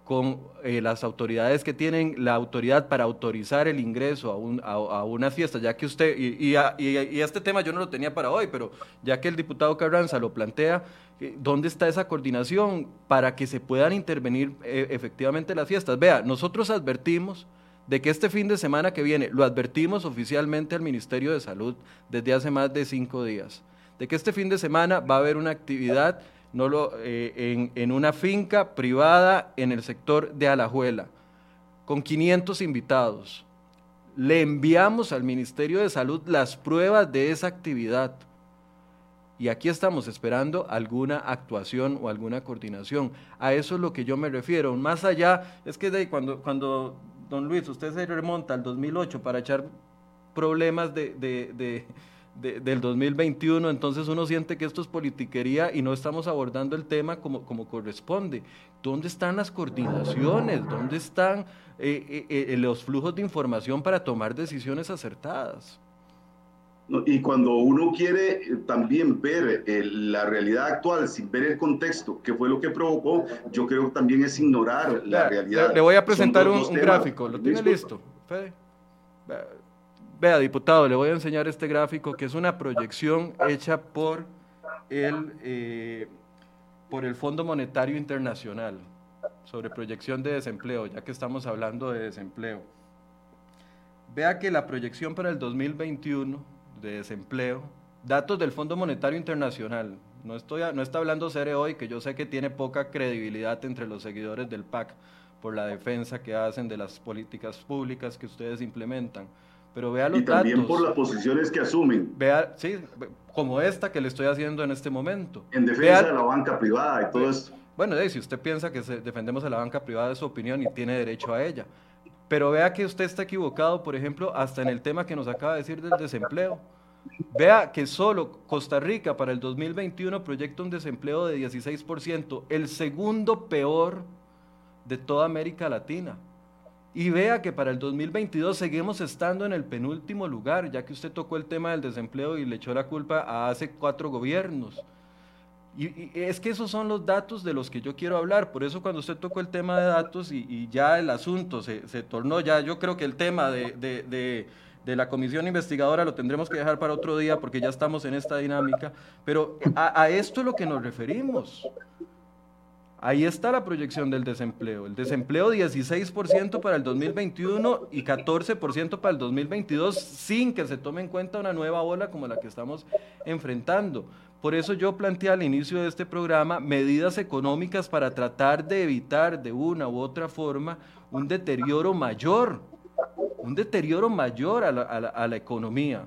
con eh, las autoridades que tienen la autoridad para autorizar el ingreso a, un, a, una fiesta, ya que usted, y, y, este tema yo no lo tenía para hoy, pero ya que el diputado Carranza lo plantea, eh, ¿dónde está esa coordinación para que se puedan intervenir eh, efectivamente las fiestas? Vea, nosotros advertimos de que este fin de semana que viene, lo advertimos oficialmente al Ministerio de Salud desde hace más de cinco días, de que este fin de semana va a haber una actividad no lo, eh, en, una finca privada en el sector de Alajuela, con 500 invitados. Le enviamos al Ministerio de Salud las pruebas de esa actividad. Y aquí estamos esperando alguna actuación o alguna coordinación. A eso es lo que yo me refiero. Más allá, es que de, cuando, cuando, don Luis, usted se remonta al 2008 para echar problemas de del 2021, entonces uno siente que esto es politiquería y no estamos abordando el tema como, como corresponde. ¿Dónde están las coordinaciones? ¿Dónde están eh, eh, eh, los flujos de información para tomar decisiones acertadas?
Y cuando uno quiere también ver la realidad actual sin ver el contexto, que fue lo que provocó, yo creo que también es ignorar la, realidad.
Le, voy a presentar un, gráfico, ¿lo tiene listo? Fede? Vea, diputado, le voy a enseñar este gráfico que es una proyección hecha por el, eh, por el Fondo Monetario Internacional sobre proyección de desempleo, ya que estamos hablando de desempleo. Vea que la proyección para el 2021 de desempleo, datos del Fondo Monetario Internacional, no, estoy, no está hablando Cere hoy, que yo sé que tiene poca credibilidad entre los seguidores del PAC por la defensa que hacen de las políticas públicas que ustedes implementan pero vea los
y también por las posiciones que asumen.
Vea, sí, como esta que le estoy haciendo en este momento.
En defensa de la banca privada y todo esto.
Bueno, si usted piensa que defendemos a la banca privada es su opinión y tiene derecho a ella. Pero vea que usted está equivocado, por ejemplo, hasta en el tema que nos acaba de decir del desempleo. Vea que solo Costa Rica para el 2021 proyecta un desempleo de 16%, el segundo peor de toda América Latina. Y vea que para el 2022 seguimos estando en el penúltimo lugar, ya que usted tocó el tema del desempleo y le echó la culpa a hace cuatro gobiernos. Y, es que esos son los datos de los que yo quiero hablar. Por eso cuando usted tocó el tema de datos y, ya el asunto se, tornó, ya yo creo que el tema de, la comisión investigadora lo tendremos que dejar para otro día porque ya estamos en esta dinámica. Pero a, a esto es lo que nos referimos. Ahí está la proyección del desempleo. El desempleo 16% para el 2021 y 14% para el 2022 sin que se tome en cuenta una nueva ola como la que estamos enfrentando. Por eso yo planteé al inicio de este programa medidas económicas para tratar de evitar de una u otra forma un deterioro mayor, un deterioro mayor a la, economía.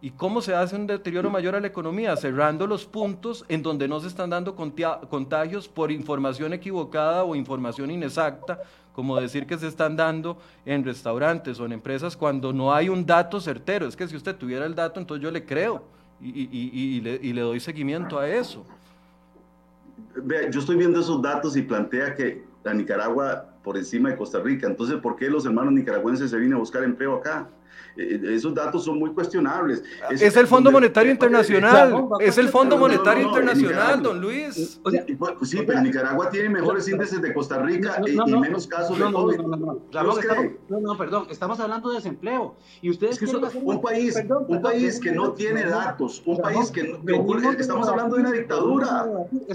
¿Y cómo se hace un deterioro mayor a la economía? Cerrando los puntos en donde no se están dando contagios por información equivocada o información inexacta, como decir que se están dando en restaurantes o en empresas cuando no hay un dato certero. Es que si usted tuviera el dato, entonces yo le creo y, le, y le doy seguimiento a eso.
Vea, yo estoy viendo esos datos y plantea que la Nicaragua por encima de Costa Rica. Entonces, ¿por qué los hermanos nicaragüenses se vienen a buscar empleo acá? Eh, esos datos son muy cuestionables.
Es, el Fondo Monetario Internacional, es el Fondo Monetario Internacional, don Luis.
Pues, sí, pero Nicaragua tiene mejores índices de Costa Rica y, menos casos de COVID.
No, no, perdón, estamos hablando de desempleo. Y ustedes
un país, un país que no tiene datos, un país que, estamos hablando de una dictadura.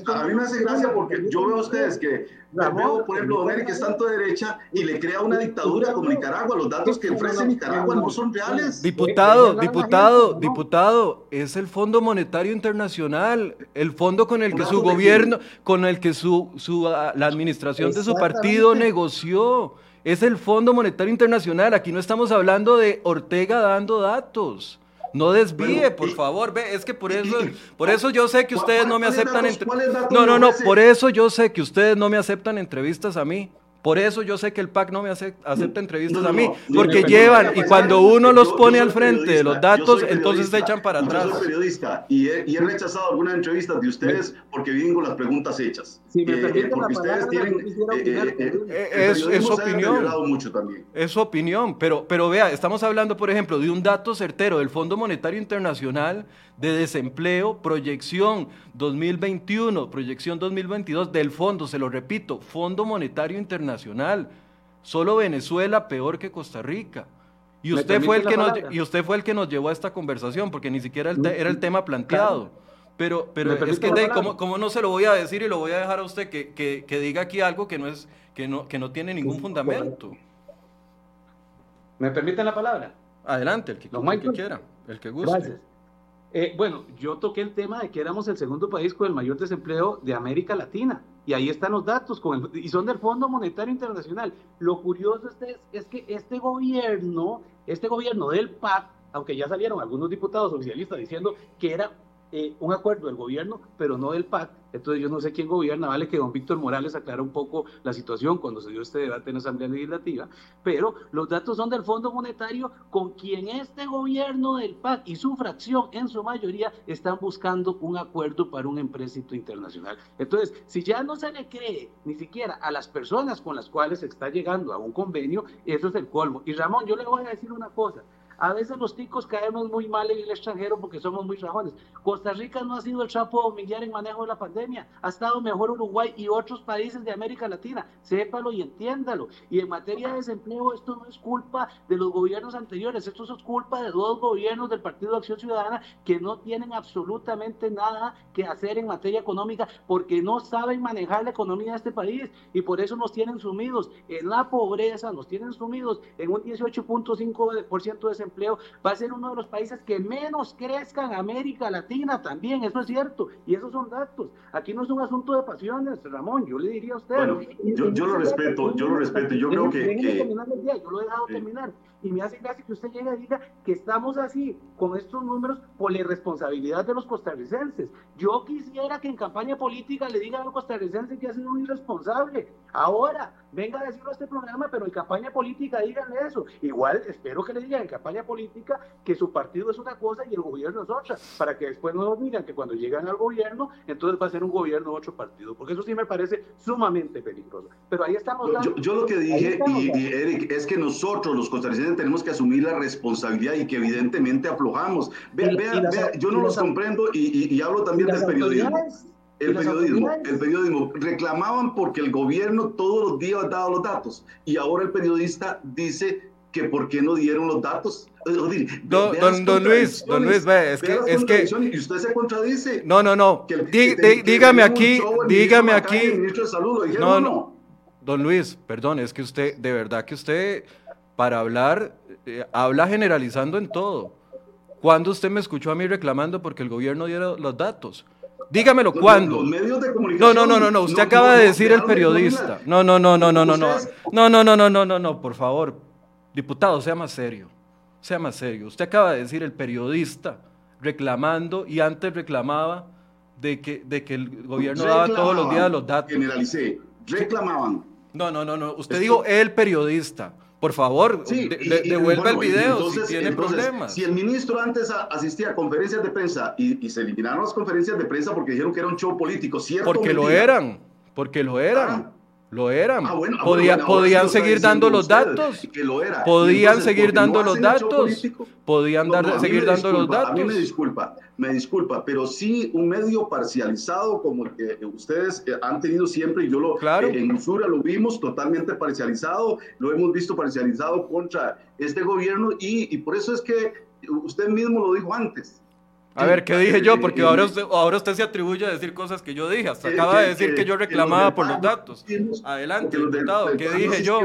A mí me hace gracia porque yo veo a ustedes que veo, por ejemplo, América es tanto de derecha y le crea una dictadura como Nicaragua. Los datos que ofrece Nicaragua no son
Diputado, diputado, diputado, es el Fondo Monetario Internacional, el fondo con el que su gobierno, con el que su, su ah, la administración de su partido negoció. Es el Fondo Monetario Internacional. Aquí no estamos hablando de Ortega dando datos. No desvíe, por favor. Ve, es que por eso, por eso yo sé que ustedes no me aceptan. No, no, no. Por eso yo sé que ustedes no me aceptan entrevistas a mí. Por eso yo sé que el PAC no me acepta, entrevistas a mí, porque llevan y cuando uno los pone al frente de los datos, entonces se echan para atrás.
Yo soy periodista y he, rechazado algunas entrevistas de ustedes porque vienen con las preguntas hechas.
Sí, me eh, porque ustedes tienen... Eh, eh, es, es opinión.
Mucho también.
Es su opinión, pero, pero vea, estamos hablando, por ejemplo, de un dato certero del Fondo Monetario Internacional de desempleo, proyección 2021, proyección 2022 del fondo, se lo repito, Fondo Monetario Internacional. Solo Venezuela peor que Costa Rica. Y usted, fue el que nos, y usted fue el que nos llevó a esta conversación, porque ni siquiera era el tema planteado. Pero, pero es que, ¿cómo, no se lo voy a decir y lo voy a dejar a usted que, que, diga aquí algo que no, es, que, no, que no tiene ningún fundamento?
¿Me permiten la palabra?
Adelante, el que, el que quiera, el que guste. Gracias.
Eh, bueno, yo toqué el tema de que éramos el segundo país con el mayor desempleo de América Latina. Y ahí están los datos, con y son del Fondo Monetario Internacional. Lo curioso es, es que este gobierno, este gobierno del PAC, aunque ya salieron algunos diputados oficialistas diciendo que era eh, un acuerdo del gobierno, pero no del PAC. Entonces yo no sé quién gobierna, vale que don Víctor Morales aclara un poco la situación cuando se dio este debate en la Asamblea Legislativa, pero los datos son del Fondo Monetario con quien este gobierno del PAC y su fracción en su mayoría están buscando un acuerdo para un empréstito internacional. Entonces, si ya no se le cree ni siquiera a las personas con las cuales se está llegando a un convenio, eso es el colmo. Y Ramón, yo le voy a decir una cosa, a veces los ticos caemos muy mal en el extranjero porque somos muy rajones. Costa Rica no ha sido el chapo humillar en manejo de la pandemia. Ha estado mejor Uruguay y otros países de América Latina. Sépalo y entiéndalo. Y en materia de desempleo, esto no es culpa de los gobiernos anteriores. Esto es culpa de dos gobiernos del Partido Acción Ciudadana que no tienen absolutamente nada que hacer en materia económica porque no saben manejar la economía de este país y por eso nos tienen sumidos en la pobreza, nos tienen sumidos en un 18.5% de desempleo empleo, va a ser uno de los países que menos crezca en América Latina también, eso es cierto, y esos son datos. Aquí no es un asunto de pasiones, Ramón, yo le diría a usted.
Bueno, yo, lo respeto, yo lo respeto, yo creo que...
yo lo he dejado terminar y me hace gracia que usted llegue y diga que estamos así con estos números por la irresponsabilidad de los costarricenses. Yo quisiera que en campaña política le digan a los costarricenses que ha sido un irresponsable. Ahora, venga a decirlo a este programa, pero en campaña política díganle eso. Igual espero que le digan en campaña política que su partido es una cosa y el gobierno es otra, para que después no nos digan que cuando llegan al gobierno, entonces va a ser un gobierno de otro partido, porque eso sí me parece sumamente peligroso. Pero ahí estamos.
Yo, yo, lo que dije, y, Eric, es que nosotros los costarricenses tenemos que asumir la responsabilidad y que evidentemente aflojamos. Vean, vean, yo no los comprendo y, y, hablo también del periodismo. El periodismo, el periodismo. Reclamaban porque el gobierno todos los días dado los datos y ahora el periodista dice que por qué no dieron los datos.
Don, don, Luis, don Luis, ve, es que, es que...
Y usted se contradice.
No, no, no. dígame aquí, dígame aquí.
no, no.
Don Luis, perdón, es que usted, de verdad que usted, para hablar, eh, habla generalizando en todo. ¿Cuándo usted me escuchó a mí reclamando porque el gobierno diera los datos? Dígamelo, ¿cuándo? no, no, no, no, no, usted acaba de decir el periodista. No, no, no, no, no, no, no. No, no, no, no, no, no, no, por favor. Diputado, sea más serio. Sea más serio. Usted acaba de decir el periodista reclamando y antes reclamaba de que, de que el gobierno daba todos los días los datos.
Generalicé. Reclamaban.
No, no, no, no. Usted dijo el periodista. Por favor, devuelva el video si tiene problemas.
Si el ministro antes asistía a conferencias de prensa y, se eliminaron las conferencias de prensa porque dijeron que era un show político, ¿cierto?
Porque lo eran, porque lo eran. Ah. Lo eran. Ah, ah, podían seguir dando los datos. Podían seguir dando los datos. Podían dar, seguir dando los datos. A
mí me disculpa, me disculpa, pero sí un medio parcializado como el que ustedes eh, han tenido siempre, y yo lo
claro.
Eh, en Usura lo vimos totalmente parcializado, lo hemos visto parcializado contra este gobierno y, y por eso es que usted mismo lo dijo antes
a ver, ¿qué dije yo? Porque ahora usted, ahora usted se atribuye a decir cosas que yo dije. Hasta acaba de decir que yo reclamaba por los datos. Adelante, diputado, ¿qué dije yo?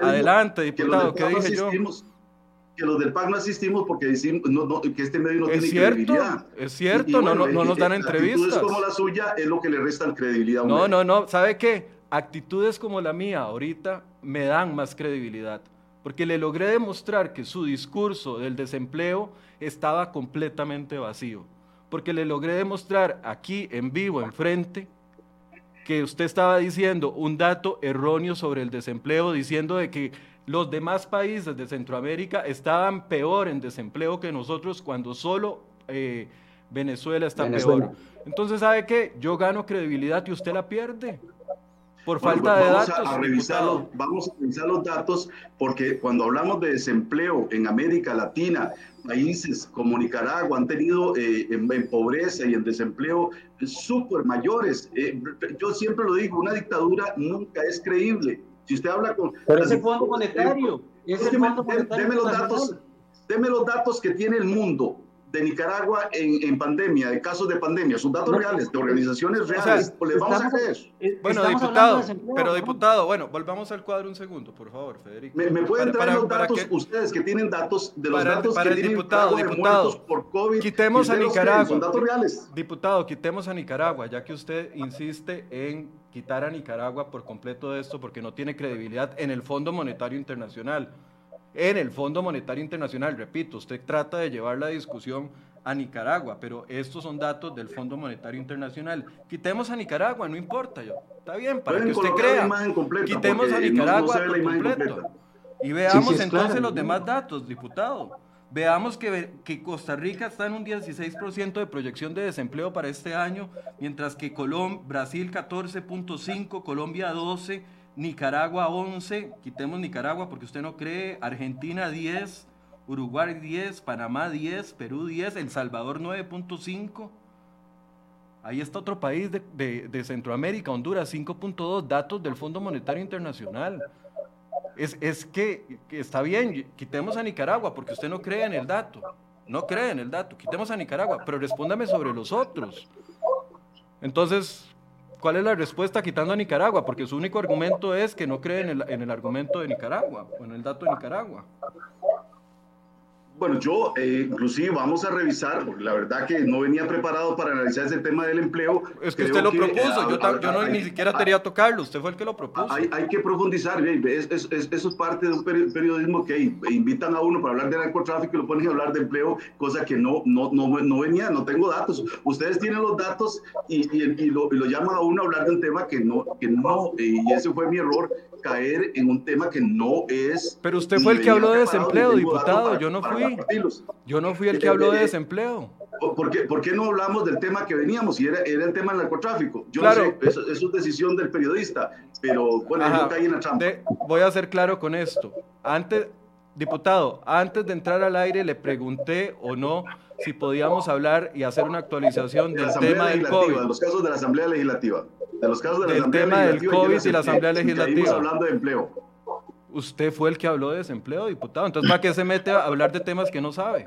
Adelante, diputado, ¿qué dije yo?
Que los del PAC no asistimos porque decimos que este medio no tiene
cierto,
credibilidad.
Es cierto, no, no, no nos dan entrevistas.
Actitudes como la suya es lo que le resta credibilidad.
No, no, no. ¿Sabe qué? Actitudes como la mía ahorita me dan más credibilidad porque le logré demostrar que su discurso del desempleo estaba completamente vacío, porque le logré demostrar aquí en vivo, enfrente, que usted estaba diciendo un dato erróneo sobre el desempleo, diciendo de que los demás países de Centroamérica estaban peor en desempleo que nosotros cuando solo eh, Venezuela está peor. Entonces, ¿sabe qué? Yo gano credibilidad y usted la pierde. Por falta de datos.
A, vamos a revisar los datos porque cuando hablamos de desempleo en América Latina, países como Nicaragua han tenido eh, en, pobreza y en desempleo súper mayores. Eh, yo siempre lo digo, una dictadura nunca es creíble. Si usted habla con...
Pero ese fondo monetario.
Ese fondo monetario los datos, deme los datos que tiene el mundo de Nicaragua en, pandemia, de casos de pandemia, son datos reales, de organizaciones reales. O ¿Les vamos a creer?
Eh, bueno, diputado, pero diputado, bueno, volvamos al cuadro un segundo, por favor, Federico.
¿Me, pueden traer los datos, ustedes que tienen datos, de los datos
para
que
el diputado, diputado,
por COVID?
Quitemos a Nicaragua.
son datos reales.
Diputado, quitemos a Nicaragua, ya que usted insiste en quitar a Nicaragua por completo de esto porque no tiene credibilidad en el Fondo Monetario Internacional en el Fondo Monetario Internacional. Repito, usted trata de llevar la discusión a Nicaragua, pero estos son datos del Fondo Monetario Internacional. Quitemos a Nicaragua, no importa yo. Está bien, para que usted crea. Quitemos a Nicaragua por completo. Y veamos entonces los demás datos, diputado. Veamos que, que, Costa Rica está en un 16% de proyección de desempleo para este año, mientras que Colom, Brasil 14.5, Colombia 12, Nicaragua 11, quitemos Nicaragua porque usted no cree, Argentina 10, Uruguay 10, Panamá 10, Perú 10, El Salvador 9.5. Ahí está otro país de, Centroamérica, Honduras 5.2, datos del Fondo Monetario Internacional. Es, es que, está bien, quitemos a Nicaragua porque usted no cree en el dato. No cree en el dato, quitemos a Nicaragua, pero respóndame sobre los otros. Entonces, ¿Cuál es la respuesta quitando a Nicaragua? Porque su único argumento es que no cree en el, en el argumento de Nicaragua o en el dato de Nicaragua.
Bueno, yo eh, inclusive vamos a revisar, porque la verdad que no venía preparado para analizar ese tema del empleo.
Es que usted lo propuso, yo, yo no, ni siquiera quería tocarlo, usted fue el que lo propuso.
Hay, hay que profundizar, es, es, eso es parte de un periodismo que invitan a uno para hablar de narcotráfico y lo ponen a hablar de empleo, cosa que no, no, no, no venía, no tengo datos. Ustedes tienen los datos y, y, lo, y, lo, llaman a uno a hablar de un tema que no, que no, y ese fue mi error, caer en un tema que no es...
Pero usted fue el que habló de desempleo, diputado, yo no fui. Yo no fui el que habló de desempleo.
¿Por qué, ¿Por qué, no hablamos del tema que veníamos? Y era, era el tema del narcotráfico. Yo claro. no sé, eso, es decisión del periodista, pero bueno, yo caí en la trampa.
voy a ser claro con esto. Antes, diputado, antes de entrar al aire le pregunté o no si podíamos hablar y hacer una actualización del tema del COVID.
De los casos de la Asamblea Legislativa. De los casos de la
del tema del COVID y la Asamblea Legislativa.
hablando de empleo.
Usted fue el que habló de desempleo, diputado. Entonces, ¿para qué se mete a hablar de temas que no sabe?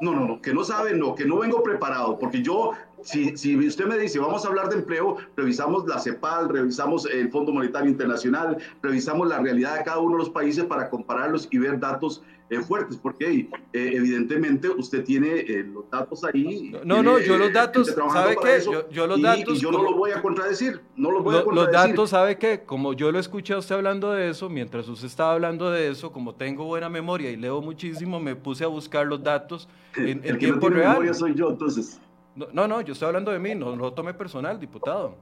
No, no, no, que no sabe, no, que no vengo preparado, porque yo, si, si usted me dice, vamos a hablar de empleo, revisamos la CEPAL, revisamos el Fondo Monetario Internacional, revisamos la realidad de cada uno de los países para compararlos y ver datos eh, fuertes, porque eh, evidentemente usted tiene eh, los datos ahí.
No, no, yo los datos, ¿sabe qué? Yo, los datos.
Y yo no lo voy a contradecir, no los voy a
contradecir. Los datos, ¿sabe qué? Como yo lo escuché a usted hablando de eso, mientras usted estaba hablando de eso, como tengo buena memoria y leo muchísimo, me puse a buscar los datos en,
el
tiempo
no
real.
Memoria soy yo, entonces.
No, no, yo estoy hablando de mí, no, lo tome personal, diputado.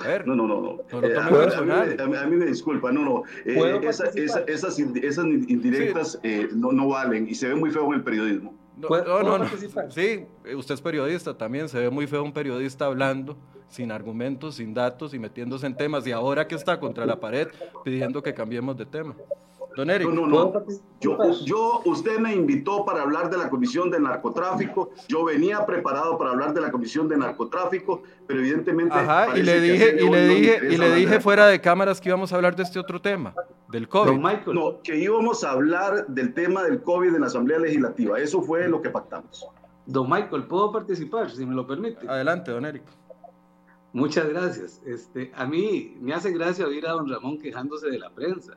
A ver, no, no, no. no. Eh, a, mí, me disculpa, no, no. Eh, esas, esas, indirectas eh, no, no valen y se ve muy feo en el periodismo.
No, no, no, Sí, usted es periodista también, se ve muy feo un periodista hablando sin argumentos, sin datos y metiéndose en temas y ahora que está contra la pared pidiendo que cambiemos de tema. Don Eric.
No, no, no. Yo, usted me invitó para hablar de la Comisión de Narcotráfico. Yo venía preparado para hablar de la Comisión de Narcotráfico, pero evidentemente.
Ajá, y le dije, y le dije, y le dije fuera de cámaras que íbamos a hablar de este otro tema, del COVID.
No, que íbamos a hablar del tema del COVID en la Asamblea Legislativa. Eso fue lo que pactamos.
Don Michael, ¿puedo participar, si me lo permite?
Adelante, don Eric.
Muchas gracias. Este, a mí me hace gracia oír a don Ramón quejándose de la prensa.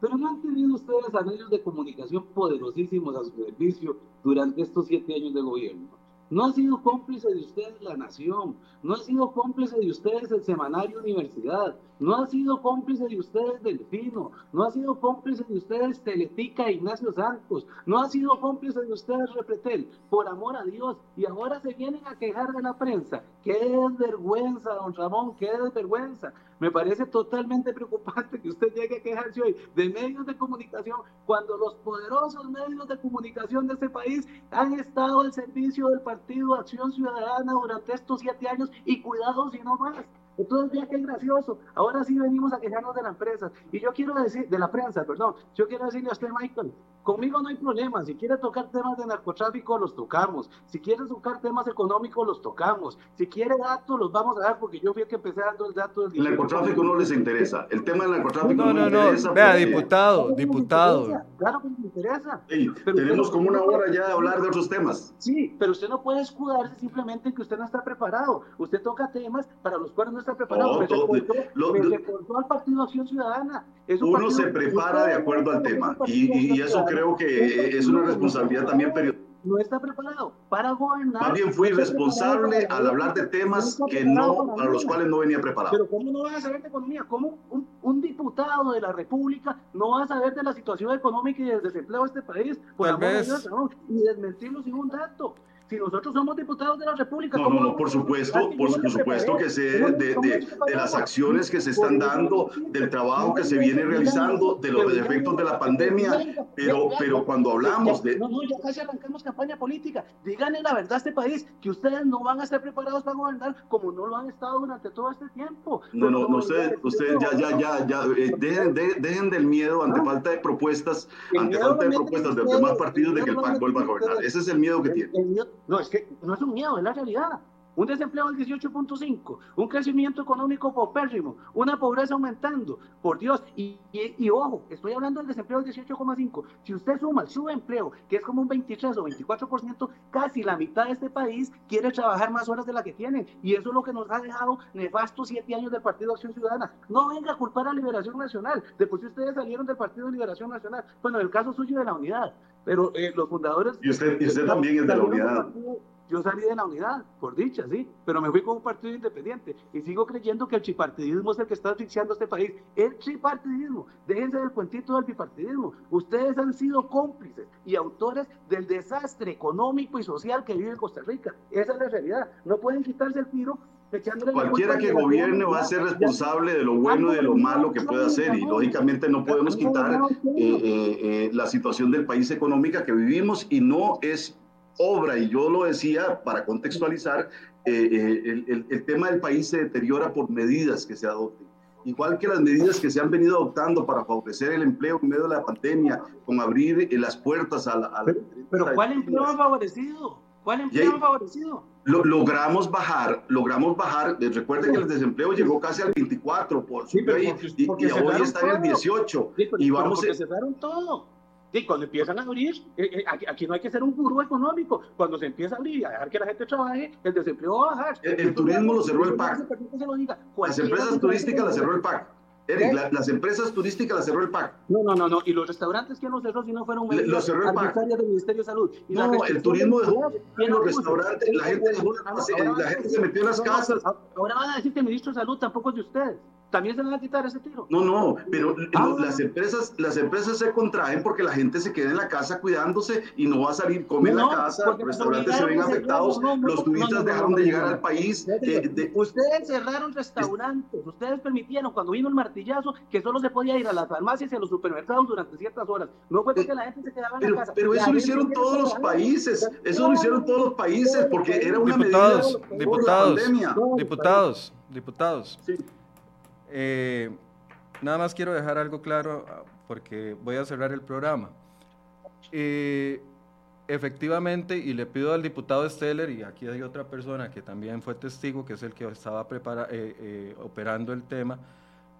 Pero no han tenido ustedes a medios de comunicación poderosísimos a su servicio durante estos siete años de gobierno. No ha sido cómplice de ustedes la Nación, no ha sido cómplice de ustedes el Semanario Universidad, no ha sido cómplice de ustedes Delfino, no ha sido cómplice de ustedes Teletica e Ignacio Santos, no ha sido cómplice de ustedes Repretel, por amor a Dios, y ahora se vienen a quejar de la prensa. ¡Qué vergüenza, don Ramón! ¡Qué vergüenza! Me parece totalmente preocupante que usted llegue a quejarse hoy de medios de comunicación cuando los poderosos medios de comunicación de este país han estado al servicio del Partido Acción Ciudadana durante estos siete años y cuidado si no más. Entonces, vea qué gracioso. Ahora sí venimos a quejarnos de la empresa. Y yo quiero decir, de la prensa, perdón. Yo quiero decirle a usted, Michael, conmigo no hay problema. Si quiere tocar temas de narcotráfico, los tocamos. Si quiere tocar temas económicos, los tocamos. Si quiere datos, los vamos a dar, porque yo fui el que empecé dando el dato
del El narcotráfico no les interesa. El tema del narcotráfico no, no, no, interesa.
Vea, diputado, diputado.
Claro que me interesa.
tenemos como una hora ya de hablar de otros temas.
Sí, pero usted no puede escudarse simplemente en que usted no está preparado. Usted toca temas para los cuales no está preparado. No, al Partido Acción Ciudadana.
uno se prepara de acuerdo al tema y, y eso creo que es una responsabilidad también periodística
no está preparado para gobernar.
Más bien fui responsable al hablar de temas que no, para los cuales no venía preparado.
Pero ¿cómo no vas a saber de economía? ¿Cómo un, un, diputado de la República no va a saber de la situación económica y del desempleo de este país?
Por Tal vez. Dios,
y desmentirlo sin un dato. Si nosotros somos diputados de la República.
No, no, no, por supuesto, por, supuesto que sé de, de, de, las acciones que se están dando, del trabajo que se viene realizando, de los efectos de la pandemia, pero, pero cuando hablamos de...
No, no, ya casi arrancamos campaña política. Díganle la verdad a este país, que ustedes no van a estar preparados para gobernar como no lo han estado durante todo este tiempo.
No, no, no, ustedes, ustedes ya, ya, ya, ya, eh, dejen, dejen del miedo ante falta de propuestas, ante falta de propuestas de los demás partidos de que el PAC vuelva a gobernar. Ese es el miedo que tienen.
No, es que no es un miedo, es la realidad. Un desempleo del 18.5, un crecimiento económico paupérrimo, una pobreza aumentando, por Dios. Y, y, ojo, estoy hablando del desempleo del 18.5. Si usted suma el subempleo, que es como un 23 o 24%, casi la mitad de este país quiere trabajar más horas de la que tiene. Y eso es lo que nos ha dejado nefastos siete años del Partido Acción Ciudadana. No venga a culpar a Liberación Nacional. Después ustedes salieron del Partido de Liberación Nacional. Bueno, el caso suyo de la unidad. Pero eh, los fundadores...
Y usted, y usted también es de la unidad.
Yo salí de la unidad, por dicha, sí, pero me fui con un partido independiente y sigo creyendo que el tripartidismo es el que está asfixiando a este país. El tripartidismo, déjense del cuentito del bipartidismo. Ustedes han sido cómplices y autores del desastre económico y social que vive Costa Rica. Esa es la realidad. No pueden quitarse el tiro
Cualquiera que gobierne va a ser responsable de lo bueno y de lo malo que pueda hacer y lógicamente no podemos quitar eh, eh, eh, la situación del país económica que vivimos y no es obra, y yo lo decía para contextualizar, eh, eh, el, el, tema del país se deteriora por medidas que se adopten. Igual que las medidas que se han venido adoptando para favorecer el empleo en medio de la pandemia, con abrir eh, las puertas a la...
pero, ¿cuál empleo ha favorecido? ¿Cuál empleo ha favorecido?
logramos bajar, logramos bajar, recuerden que el desempleo llegó casi al 24 por sí, y, hoy está en el 18 y vamos
a... cerraron todo. Y cuando empiezan a abrir, eh, eh, aquí, no hay que ser un gurú económico. Cuando se empieza a abrir y a dejar que la gente trabaje, el desempleo va a bajar.
El, turismo lo cerró el PAC. Las empresas turísticas la cerró el PAC. Eric, las empresas turísticas las cerró el PAC.
No, no, no, no. Y los restaurantes que no cerró si no fueron
los cerró el PAC.
del Ministerio de Salud.
Y no, el turismo dejó los restaurantes, la gente, la gente se metió en las casas.
Ahora van a decir que el ministro de Salud tampoco es de ustedes también se van a quitar ese tiro.
No, no, pero ah. las empresas, las empresas se contraen porque la gente se queda en la casa cuidándose y no va a salir, come en la casa, los restaurantes se ven afectados, los turistas dejaron de llegar al país.
Eh, ustedes cerraron restaurantes, ustedes permitieron cuando vino el martillazo que solo se podía ir a las farmacias y a los supermercados durante ciertas horas. No fue porque la gente se quedaba en
la
casa.
Pero eso lo hicieron todos los países, eso lo hicieron todos los países porque era una
diputados, medida diputados, diputados, diputados. Sí. Eh, nada más quiero dejar algo claro ah, porque voy a cerrar el programa. Eh, efectivamente, y le pido al diputado Steller, y aquí hay otra persona que también fue testigo, que es el que estaba eh, operando el tema,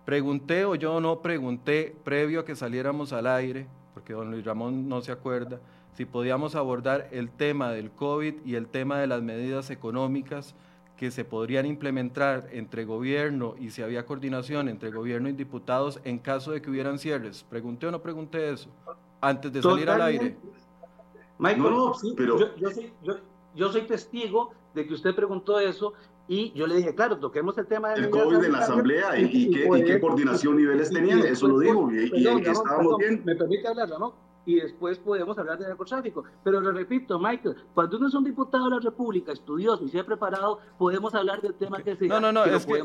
pregunté o yo no pregunté previo a que saliéramos al aire, porque don Luis Ramón no se acuerda, si podíamos abordar el tema del COVID y el tema de las medidas económicas que se podrían implementar entre gobierno y si había coordinación entre gobierno y diputados en caso de que hubieran cierres. ¿Pregunté o no pregunté eso? Antes de salir al aire.
Michael, pero... yo, soy, testigo de que usted preguntó eso y yo le dije, claro, toquemos el tema
del COVID en la Asamblea y, qué, coordinación niveles tenían, eso lo digo, y, que estábamos bien.
¿Me permite hablar, no? Y después podemos hablar de narcotráfico. Pero lo repito, Michael, cuando uno es un diputado de la República, estudioso y se ha preparado, podemos hablar del tema que sea.
No, no, no, es que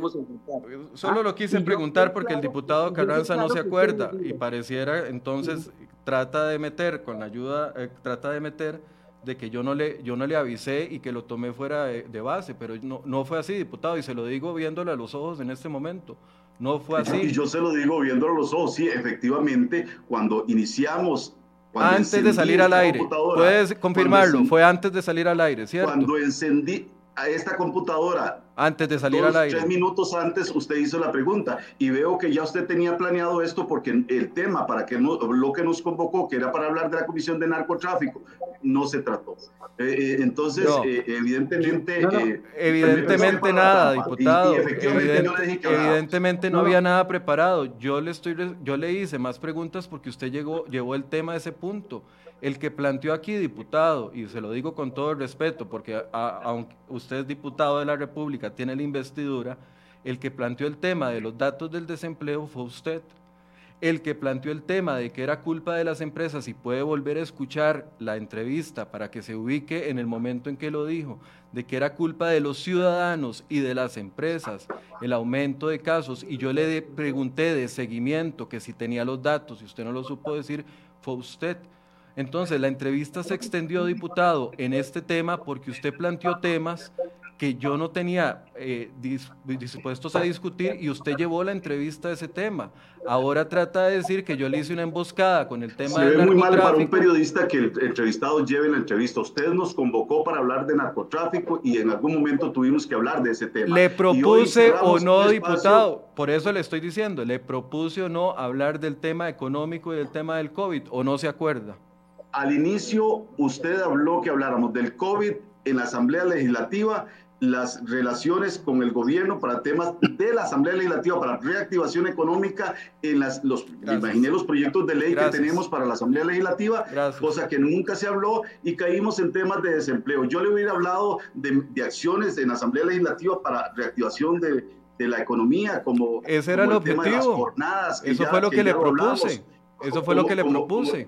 solo lo quise ah, preguntar porque el diputado Carranza no se acuerda y pareciera entonces trata de meter con la ayuda, eh, trata de meter de que yo no le yo no le avisé y que lo tomé fuera de, de, base, pero no, no fue así, diputado, y se lo digo viéndole a los ojos en este momento. No fue así.
Y yo se lo digo viéndole a los ojos, sí, efectivamente, cuando iniciamos
antes de salir al aire. Puedes confirmarlo, fue antes de salir al aire, ¿cierto?
Cuando encendí a esta computadora
antes de salir al aire.
Tres minutos antes usted hizo la pregunta y veo que ya usted tenía planeado esto porque el tema para que no, lo que nos convocó, que era para hablar de la Comisión de Narcotráfico, no se trató. Eh, eh, entonces, eh, evidentemente...
evidentemente nada, diputado. evidentemente no había nada preparado. Yo le, estoy, yo le hice más preguntas porque usted llegó, llevó el tema a ese punto. El que planteó aquí, diputado, y se lo digo con todo el respeto, porque aunque usted es diputado de la República, tiene la investidura, el que planteó el tema de los datos del desempleo fue usted. El que planteó el tema de que era culpa de las empresas y puede volver a escuchar la entrevista para que se ubique en el momento en que lo dijo, de que era culpa de los ciudadanos y de las empresas el aumento de casos y yo le pregunté de seguimiento que si tenía los datos y usted no lo supo decir, fue usted. Entonces, la entrevista se extendió, diputado, en este tema porque usted planteó temas que yo no tenía eh, dispuestos a discutir y usted llevó la entrevista a ese tema. Ahora trata de decir que yo le hice una emboscada con el tema
Se ve muy mal para un periodista que el entrevistado lleve la entrevista. Usted nos convocó para hablar de narcotráfico y en algún momento tuvimos que hablar de ese tema.
Le propuse o no, diputado, por eso le estoy diciendo, le propuse o no hablar del tema económico y del tema del COVID, o no se acuerda.
Al inicio usted habló que habláramos del COVID en la Asamblea Legislativa, las relaciones con el gobierno para temas de la Asamblea Legislativa, para reactivación económica, en las, los, imaginé los proyectos de ley que tenemos para la Asamblea Legislativa, cosa que nunca se habló y caímos en temas de desempleo. Yo le hubiera hablado de, acciones en la Asamblea Legislativa para reactivación de, de la economía, como,
Ese era el, objetivo.
jornadas.
Eso fue lo que, le propuse. Eso fue lo que le propuse.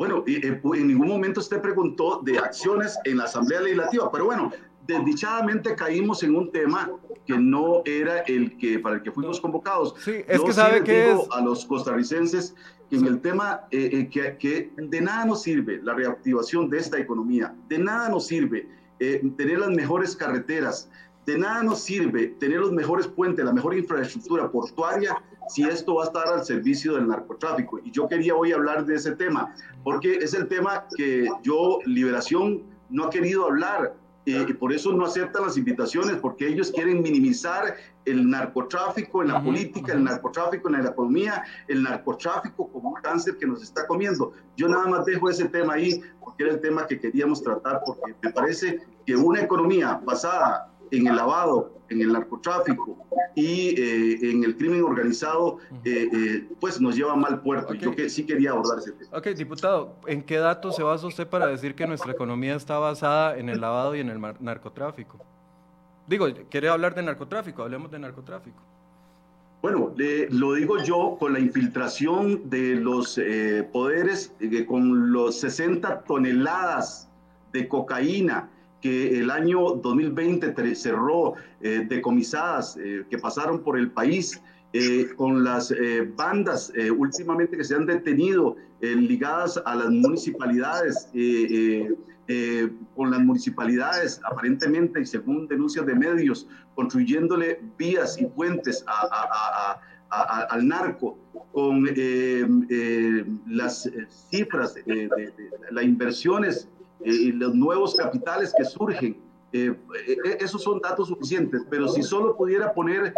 Bueno, en ningún momento usted preguntó de acciones en la Asamblea Legislativa, pero bueno, desdichadamente caímos en un tema que no era el que para el que fuimos convocados.
Sí, es que sabe que es...
a los costarricenses que en el tema eh, eh, que, que, de nada nos sirve la reactivación de esta economía, de nada nos sirve eh, tener las mejores carreteras, de nada nos sirve tener los mejores puentes, la mejor infraestructura portuaria si esto va a estar al servicio del narcotráfico. Y yo quería hoy hablar de ese tema, porque es el tema que yo, Liberación, no ha querido hablar y por eso no aceptan las invitaciones, porque ellos quieren minimizar el narcotráfico en la política, el narcotráfico en la economía, el narcotráfico como un cáncer que nos está comiendo. Yo nada más dejo ese tema ahí, porque era el tema que queríamos tratar, porque me parece que una economía basada en el lavado, en el narcotráfico y eh, en el crimen organizado, eh, eh, pues nos lleva a mal puerto. Yo que, sí quería abordar ese tema.
Ok, diputado, ¿en qué datos se basa usted para decir que nuestra economía está basada en el lavado y en el narcotráfico? Digo, ¿quiere hablar de narcotráfico? Hablemos de narcotráfico.
Bueno, lo digo yo con la infiltración de los poderes, con los 60 toneladas de cocaína que el año 2020 cerró eh, decomisadas eh, que pasaron por el país, eh, con las bandas últimamente que se han detenido ligadas a las municipalidades, con las municipalidades aparentemente y según denuncias de medios, construyéndole vías y puentes al narco, con las cifras de, las inversiones y los nuevos capitales que surgen. Eh, eh, esos son datos suficientes, pero si solo pudiera poner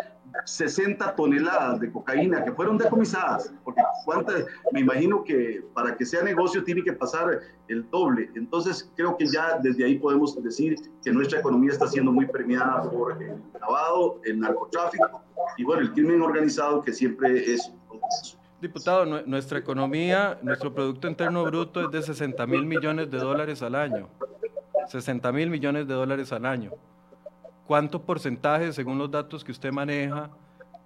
60 toneladas de cocaína que fueron decomisadas, porque cuántas, me imagino que para que sea negocio tiene que pasar el doble. Entonces creo que ya desde ahí podemos decir que nuestra economía está siendo muy premiada por el lavado, el narcotráfico y bueno, el crimen organizado que siempre es
Diputado, nuestra economía, nuestro Producto Interno Bruto es de 60 mil millones de dólares al año. 60 mil millones de dólares al año. ¿Cuánto porcentaje, según los datos que usted maneja,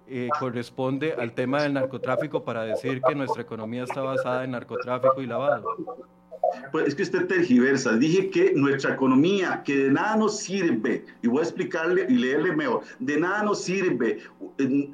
eh, corresponde al tema del narcotráfico para decir que nuestra economía está basada en narcotráfico y lavado?
Pues es que usted tergiversa. Dije que nuestra economía, que de nada nos sirve, y voy a explicarle y leerle mejor, de nada nos sirve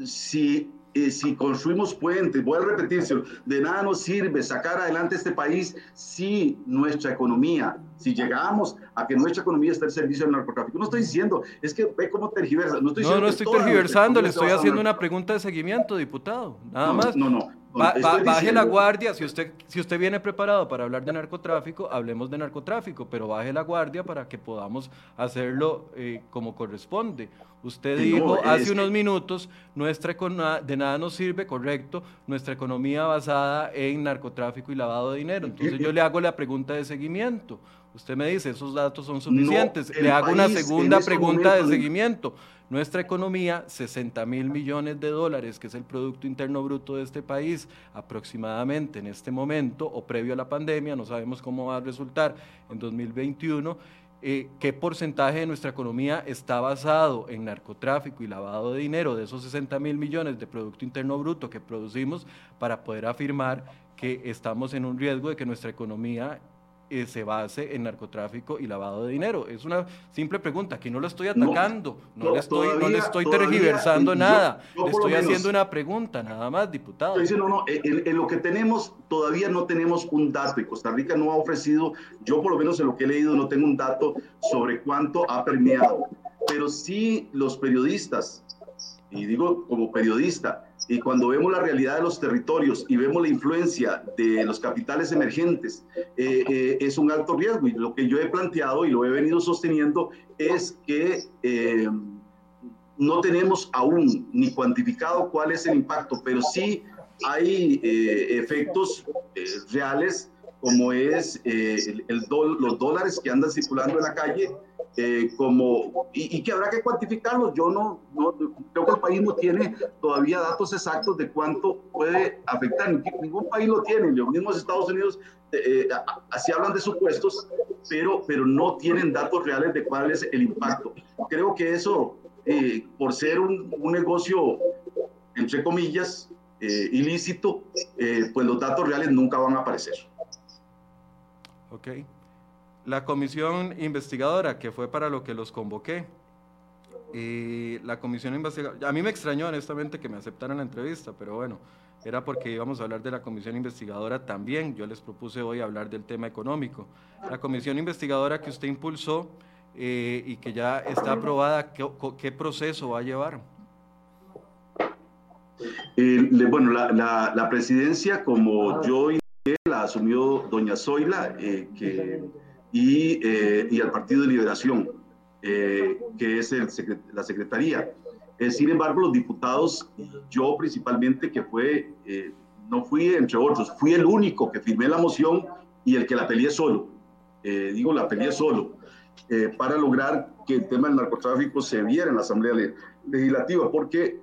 si si construimos puentes, voy a repetirse, de nada nos sirve sacar adelante este país si nuestra economía, si llegamos a que nuestra economía esté al servicio del narcotráfico. No estoy diciendo, es que ve cómo tergiversa.
No, estoy, no, no estoy tergiversando, le estoy haciendo una pregunta de seguimiento, diputado. Nada más.
No, no
baje la guardia, si usted, si usted viene preparado para hablar de narcotráfico, hablemos de narcotráfico, pero baje la guardia para que podamos hacerlo eh, como corresponde. Usted dijo hace unos minutos, nuestra de nada nos sirve, correcto, nuestra economía basada en narcotráfico y lavado de dinero. Entonces yo le hago la pregunta de seguimiento. Usted me dice, esos datos son suficientes. le hago una segunda pregunta de seguimiento. Nuestra economía, 60 mil millones de dólares, que es el Producto Interno Bruto de este país, aproximadamente en este momento o previo a la pandemia, no sabemos cómo va a resultar en 2021. Eh, ¿Qué porcentaje de nuestra economía está basado en narcotráfico y lavado de dinero de esos 60 mil millones de Producto Interno Bruto que producimos para poder afirmar que estamos en un riesgo de que nuestra economía eh, se base en narcotráfico y lavado de dinero. Es una simple pregunta, aquí no lo estoy atacando, no, le estoy, no le estoy tergiversando nada, le estoy haciendo una pregunta, nada más, diputado.
no, no, en, lo que tenemos todavía no tenemos un dato y Costa Rica no ha ofrecido, yo por lo menos en lo que he leído no tengo un dato sobre cuánto ha premiado, pero sí los periodistas, y digo como periodista, y cuando vemos la realidad de los territorios y vemos la influencia de los capitales emergentes, eh, eh, es un alto riesgo. Y lo que yo he planteado y lo he venido sosteniendo es que eh, no tenemos aún ni cuantificado cuál es el impacto, pero sí hay efectos reales como es el, los dólares que andan circulando en la calle eh, como, y, que habrá que cuantificarlos. Yo no, no, creo que el país no tiene todavía datos exactos de cuánto puede afectar. Ningún país lo tiene. Los mismos Estados Unidos eh, eh, así hablan de supuestos, pero, pero no tienen datos reales de cuál es el impacto. Creo que eso, por ser un, un, negocio, entre comillas, ilícito, pues los datos reales nunca van a aparecer.
Ok la comisión investigadora, que fue para lo que los convoqué, y la comisión investigadora, a mí me extrañó honestamente que me aceptaran la entrevista, pero bueno, era porque íbamos a hablar de la comisión investigadora también, yo les propuse hoy hablar del tema económico. La comisión investigadora que usted impulsó eh, y que ya está aprobada, ¿qué, proceso va a llevar?
Bueno, la, presidencia, como yo la asumió doña Zoila, eh, que y, eh, y al Partido de Liberación. que es el, la Secretaría. sin embargo, los diputados, yo principalmente, que fue, no fui entre otros, fui el único que firmé la moción y el que la peleé solo. digo, la peleé solo. para lograr que el tema del narcotráfico se viera en la Asamblea Legislativa, porque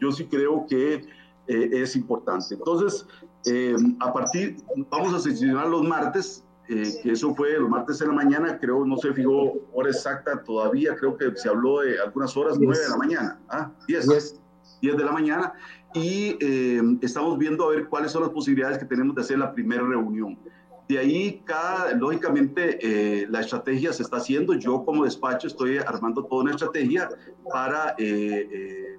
yo sí creo que es importante. Entonces, eh, a partir, vamos a sesionar los martes, eh, que eso fue los martes de la mañana, creo, no se fijó hora exacta todavía, creo que se habló de algunas horas, 9 de la mañana, ¿ah? 10, 10. de la mañana, y eh, estamos viendo a ver cuáles son las posibilidades que tenemos de hacer la primera reunión. De ahí, cada, lógicamente, la estrategia se está haciendo. Yo como despacho estoy armando toda una estrategia para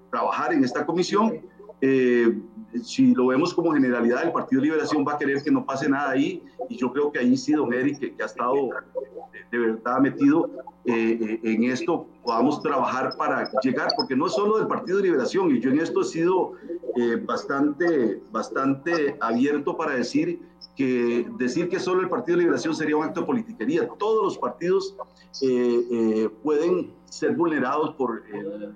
trabajar en esta comisión eh, si lo vemos como generalidad, el Partido de Liberación va a querer que no pase nada ahí, y yo creo que ahí sí, don Eric, que, ha estado de, verdad metido eh, eh, en esto, podamos trabajar para llegar, porque no es solo del Partido de Liberación, y yo en esto he sido bastante, bastante abierto para decir que decir que solo el Partido de Liberación sería un acto de politiquería. Todos los partidos pueden ser vulnerados por el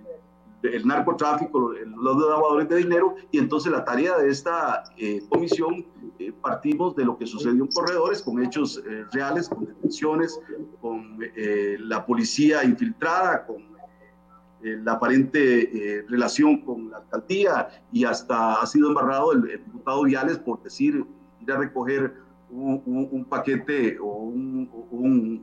el narcotráfico, los lavadores de dinero, y entonces la tarea de esta eh, comisión eh, partimos de lo que sucedió en corredores, con hechos eh, reales, con detenciones, con la policía infiltrada, con la aparente relación con la alcaldía, y hasta ha sido embarrado el, diputado Viales por decir, ir a recoger un, paquete o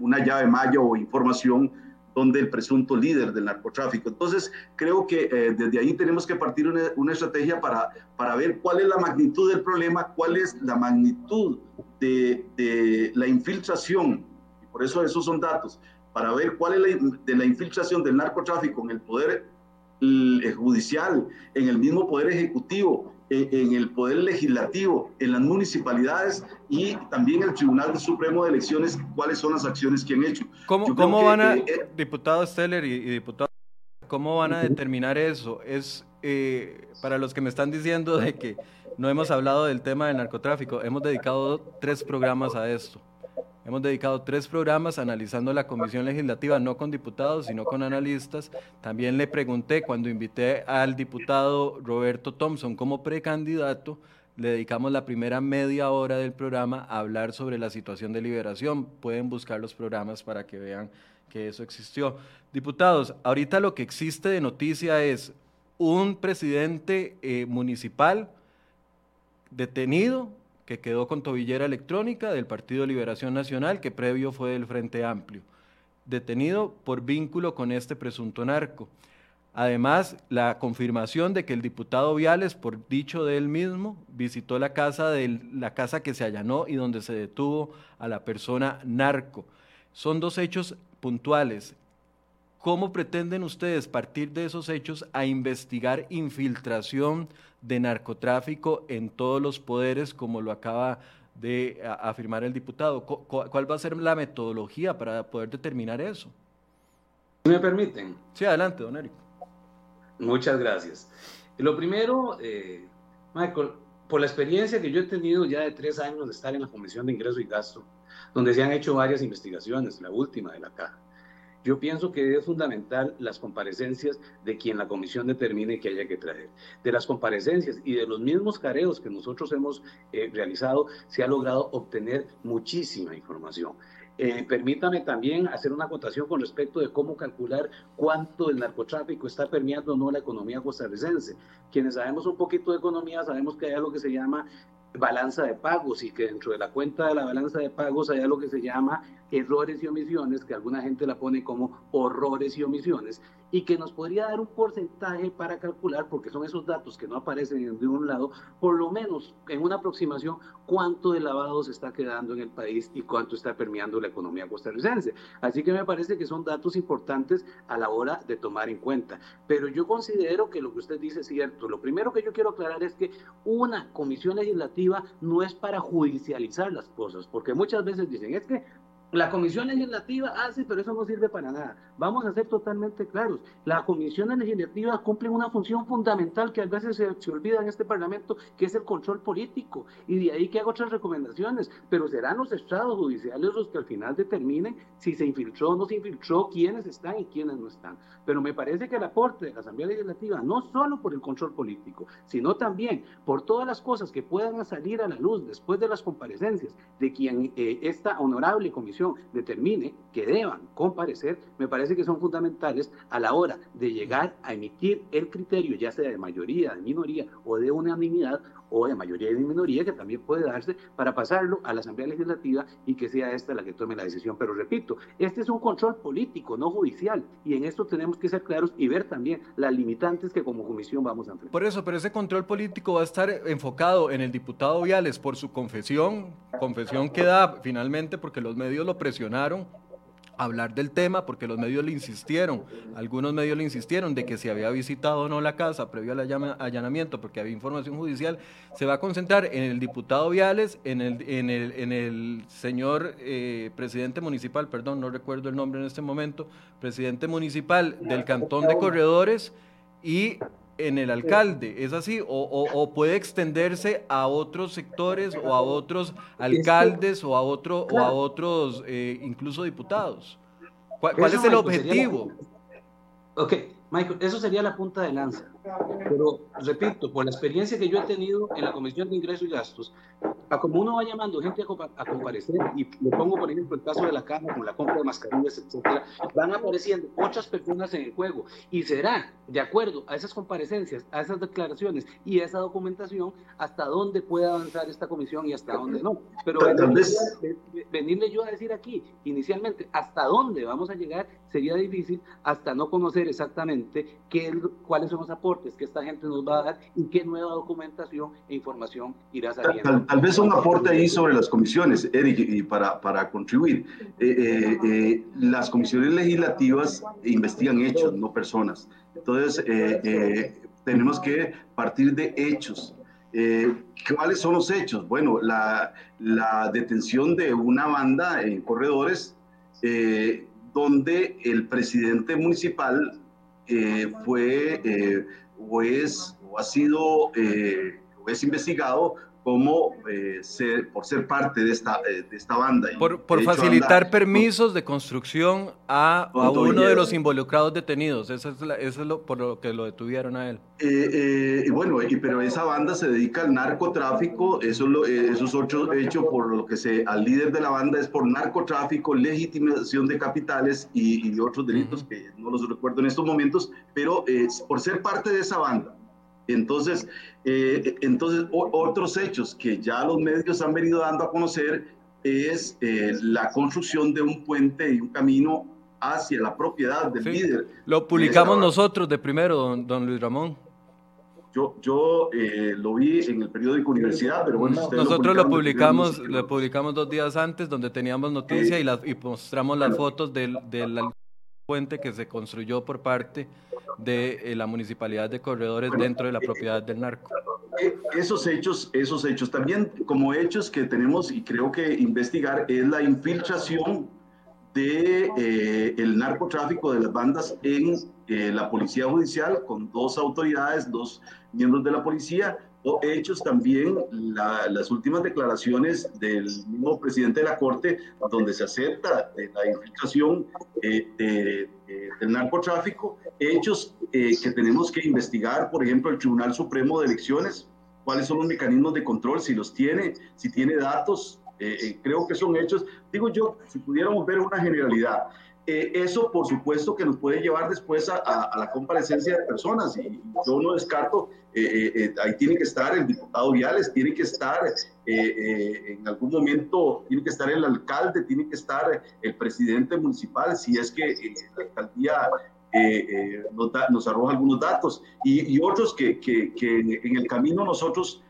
una llave malla o información donde el presunto líder del narcotráfico. Entonces, creo que eh, desde ahí tenemos que partir una, estrategia para, para ver cuál es la magnitud del problema, cuál es la magnitud de, la infiltración, y por eso esos son datos, para ver cuál es de la infiltración del narcotráfico en el poder judicial, en el mismo poder ejecutivo, en el Poder Legislativo, en las municipalidades y también el Tribunal Supremo de Elecciones, cuáles son las acciones que han hecho.
¿Cómo, cómo van a, eh, eh, diputado Steller y, diputado, cómo van a determinar eso? Es eh, para los que me están diciendo de que no hemos hablado del tema del narcotráfico, hemos dedicado tres programas a esto. Hemos dedicado tres programas analizando la comisión legislativa, no con diputados, sino con analistas. También le pregunté cuando invité al diputado Roberto Thompson como precandidato, le dedicamos la primera media hora del programa a hablar sobre la situación de liberación. Pueden buscar los programas para que vean que eso existió. Diputados, ahorita lo que existe de noticia es un presidente eh, municipal detenido que quedó con tobillera electrónica del Partido Liberación Nacional, que previo fue del Frente Amplio, detenido por vínculo con este presunto narco. Además, la confirmación de que el diputado Viales, por dicho de él mismo, visitó la casa, de la casa que se allanó y donde se detuvo a la persona narco. Son dos hechos puntuales. ¿Cómo pretenden ustedes partir de esos hechos a investigar infiltración de narcotráfico en todos los poderes, como lo acaba de afirmar el diputado. ¿Cuál va a ser la metodología para poder determinar eso?
¿Me permiten?
Sí, adelante, don Eric.
Muchas gracias. Lo primero, eh, Michael, por la experiencia que yo he tenido ya de tres años de estar en la Comisión de Ingreso y Gasto, donde se han hecho varias investigaciones, la última de la caja, yo pienso que es fundamental las comparecencias de quien la comisión determine que haya que traer. De las comparecencias y de los mismos careos que nosotros hemos eh, realizado, se ha logrado obtener muchísima información. Eh, permítame también hacer una acotación con respecto de cómo calcular cuánto el narcotráfico está permeando o no la economía costarricense. Quienes sabemos un poquito de economía sabemos que hay algo que se llama balanza de pagos y que dentro de la cuenta de la balanza de pagos hay algo que se llama errores y omisiones, que alguna gente la pone como horrores y omisiones, y que nos podría dar un porcentaje para calcular, porque son esos datos que no aparecen de ningún lado, por lo menos en una aproximación, cuánto de lavado se está quedando en el país y cuánto está permeando la economía costarricense. Así que me parece que son datos importantes a la hora de tomar en cuenta. Pero yo considero que lo que usted dice es cierto. Lo primero que yo quiero aclarar es que una comisión legislativa no es para judicializar las cosas, porque muchas veces dicen, es que La comisión legislativa hace, pero eso no sirve para nada. Vamos a ser totalmente claros. La comisión legislativa cumple una función fundamental que a veces se, se, olvida en este Parlamento, que es el control político. Y de ahí que hago otras recomendaciones. Pero serán los estados judiciales los que al final determinen si se infiltró o no se infiltró, quiénes están y quiénes no están. Pero me parece que el aporte de la Asamblea Legislativa, no solo por el control político, sino también por todas las cosas que puedan salir a la luz después de las comparecencias de quien eh, esta honorable comisión determine que deban comparecer, me parece que son fundamentales a la hora de llegar a emitir el criterio, ya sea de mayoría, de minoría o de unanimidad o de mayoría y de minoría, que también puede darse para pasarlo a la Asamblea Legislativa y que sea esta la que tome la decisión. Pero repito, este es un control político, no judicial, y en esto tenemos que ser claros y ver también las limitantes que como comisión vamos a enfrentar.
Por eso, pero ese control político va a estar enfocado en el diputado Viales por su confesión, confesión que da finalmente porque los medios lo presionaron hablar del tema porque los medios le insistieron, algunos medios le insistieron de que si había visitado o no la casa previo al allanamiento porque había información judicial, se va a concentrar en el diputado Viales, en el, en el, en el señor eh, presidente municipal, perdón, no recuerdo el nombre en este momento, presidente municipal del Cantón de Corredores y en el alcalde, ¿es así? O, puede extenderse a otros sectores o a otros alcaldes o a, otro, o a otros eh, incluso diputados. ¿Cuál, es el objetivo?
Ok, Michael, eso sería la punta de lanza. Pero, repito, por la experiencia que yo he tenido en la Comisión de Ingresos y Gastos, a como uno va llamando gente a, comparecer, y le pongo, por ejemplo, el caso de la Caja, con la compra de mascarillas, etcétera, van apareciendo otras personas en el juego. Y será, de acuerdo a esas comparecencias, a esas declaraciones y a esa documentación, hasta dónde puede avanzar esta comisión y hasta dónde no. Pero venirle yo a decir aquí, inicialmente, hasta dónde vamos a llegar, sería difícil hasta no conocer exactamente qué, cuáles son los aportes que esta gente nos va a dar y qué nueva documentación e información irá saliendo.
Tal, vez un aporte ahí sobre las comisiones, Eric, y para, para contribuir. Eh, eh, eh, las comisiones legislativas investigan hechos, no personas. Entonces, tenemos que partir de hechos. ¿Cuáles son los hechos? Bueno, la, la detención de una banda en corredores donde el presidente municipal eh, fue eh, o, es, o ha sido eh, o es investigado como eh, ser, por ser parte de esta, eh, de esta banda.
Por, por facilitar permisos de construcción a, a, uno de los involucrados detenidos. Eso es, eso es lo, por lo que lo detuvieron a él.
Eh, bueno, y, pero esa banda se dedica al narcotráfico. Eso, lo, esos ocho hechos por lo que se, al líder de la banda es por narcotráfico, legitimación de capitales y, y otros delitos que no los recuerdo en estos momentos, pero por ser parte de esa banda. Entonces, eh, entonces otros hechos que ya los medios han venido dando a conocer es eh, la construcción de un puente y un camino hacia la propiedad del líder.
Lo publicamos nosotros de primero, don, Luis Ramón.
Yo, yo eh, lo vi en el periódico Universidad, pero bueno,
nosotros lo, publicamos, lo publicamos dos días antes, donde teníamos noticia y, y mostramos las fotos del, del puente que se construyó por parte de eh, la municipalidad de Corredores dentro de la propiedad del narco.
Eh, esos hechos, esos hechos también como hechos que tenemos y creo que investigar es la infiltración de eh, el narcotráfico de las bandas en la policía judicial con dos autoridades, dos miembros de la policía hechos también las últimas declaraciones del mismo presidente de la Corte, donde se acepta la infiltración eh, del narcotráfico, hechos eh, que tenemos que investigar, por ejemplo, el Tribunal Supremo de Elecciones, cuáles son los mecanismos de control, si los tiene, si tiene datos, eh, creo que son hechos, digo yo, si pudiéramos ver una generalidad. Eh, eso, por supuesto, que nos puede llevar después a, la comparecencia de personas y yo no descarto, eh, eh, ahí tiene que estar el diputado Viales, tiene que estar en algún momento, tiene que estar el alcalde, tiene que estar el presidente municipal, si es que la alcaldía nos, arroja algunos datos. Y, otros que, que, que, en el camino nosotros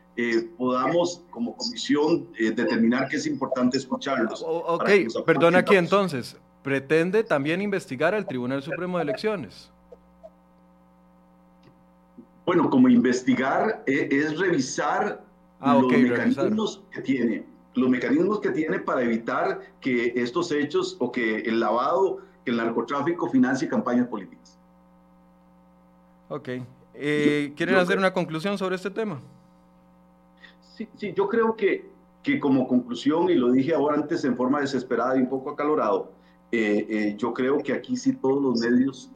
podamos como comisión determinar que es importante escucharlos.
ok, perdona aquí entonces pretende también investigar al Tribunal Supremo de Elecciones.
Bueno, como investigar eh, es, revisar ah, los mecanismos que tiene. los mecanismos que tiene para evitar que estos hechos o que el lavado, que el narcotráfico financie campañas políticas.
Ok. Eh, ¿Quieren hacer una conclusión sobre este tema?
Sí, sí, yo creo que, que como conclusión, y lo dije ahora antes en forma desesperada y un poco acalorado, eh, eh, yo creo que aquí sí todos los medios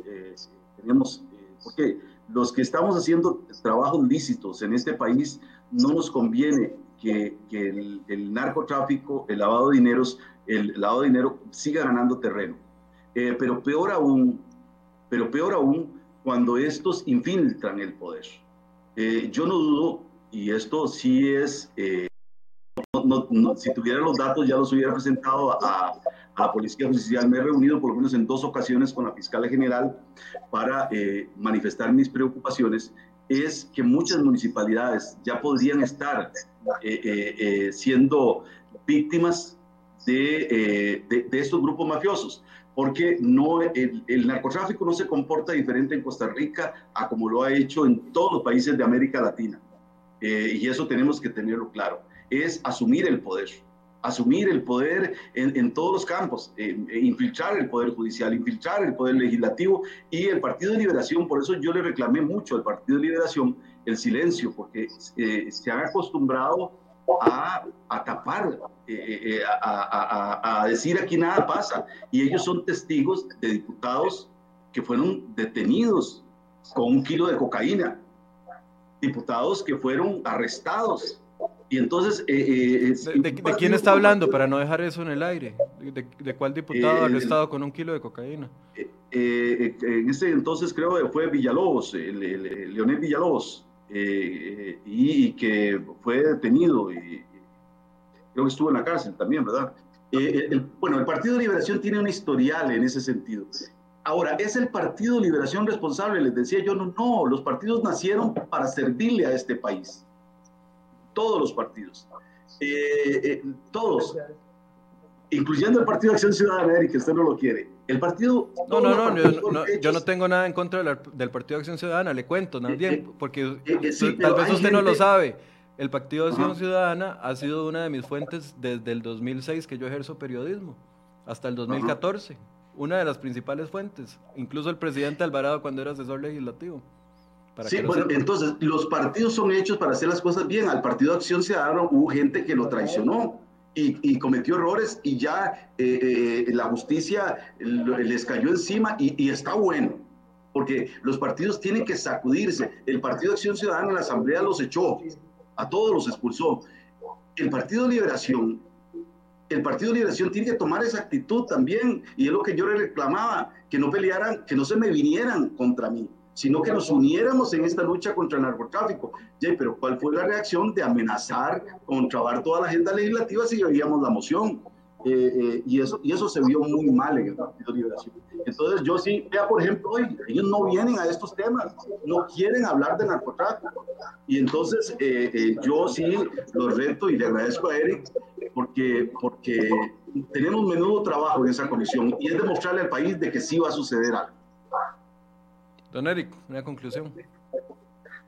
tenemos, porque los que estamos haciendo trabajos lícitos en este país, no nos conviene que, el, narcotráfico, el lavado de dineros, el lavado de dinero siga ganando terreno. Eh, pero peor aún, pero peor aún cuando estos infiltran el poder. Eh, yo no dudo, y esto sí es, eh, si tuviera los datos ya los hubiera presentado a, la Policía Judicial. Me he reunido por lo menos en dos ocasiones con la Fiscal General para manifestar mis preocupaciones es que muchas municipalidades ya podrían estar eh, eh, eh, siendo víctimas de, de, estos grupos mafiosos, porque no, el, el, narcotráfico no se comporta diferente en Costa Rica a como lo ha hecho en todos los países de América Latina. y eso tenemos que tenerlo claro, es asumir el poder asumir el poder en, en todos los campos, eh, eh, infiltrar el poder judicial, infiltrar el poder legislativo y el Partido de Liberación, por eso yo le reclamé mucho al Partido de Liberación el silencio, porque eh, se han acostumbrado a, a tapar, a, a, decir aquí nada pasa, y ellos son testigos de diputados que fueron detenidos con un kilo de cocaína, diputados que fueron arrestados y entonces... Eh,
eh, ¿De, quién está hablando para no dejar eso en el aire? ¿De, cuál diputado ha estado con un kilo de cocaína?
Eh, en ese entonces creo que fue Villalobos, Leonel Villalobos, y, que fue detenido y creo que estuvo en la cárcel también, ¿verdad? bueno, el Partido de Liberación tiene un historial en ese sentido. Ahora, ¿es el Partido de Liberación responsable? Les decía yo, no, no, los partidos nacieron para servirle a este país todos los partidos, eh, eh, todos, incluyendo el Partido de Acción Ciudadana, Eric, que usted no lo quiere. El partido...
No, no, no, yo no, tengo nada en contra del Partido de Acción Ciudadana, le cuento, nadie, eh, porque tal vez usted no lo sabe. El Partido de Acción Ciudadana ha sido una de mis fuentes desde el 2006 que yo ejerzo periodismo, hasta el 2014. Una de las principales fuentes, incluso el presidente Alvarado cuando era asesor legislativo
sí, bueno, entonces los partidos son hechos para hacer las cosas bien. Al Partido de Acción Ciudadana hubo gente que lo traicionó y, cometió errores y ya eh, eh, la justicia les cayó encima y, está bueno, porque los partidos tienen que sacudirse. El Partido de Acción Ciudadana en la Asamblea los echó, a todos los expulsó. El Partido de Liberación, el Partido de Liberación tiene que tomar esa actitud también y es lo que yo le reclamaba, que no pelearan, que no se me vinieran contra mí sino que nos uniéramos en esta lucha contra el narcotráfico. pero ¿cuál fue la reacción de amenazar con trabar toda la agenda legislativa si veíamos la moción? Eh, eh, y, eso, y eso se vio muy mal en el Partido de Liberación. Entonces yo sí, vea por ejemplo hoy, ellos no vienen a estos temas, no quieren hablar de narcotráfico. Y entonces eh, yo sí los reto y le agradezco a Eric porque, porque tenemos menudo trabajo en esa comisión y es demostrarle al país de que sí va a suceder algo.
Don Eric, una conclusión.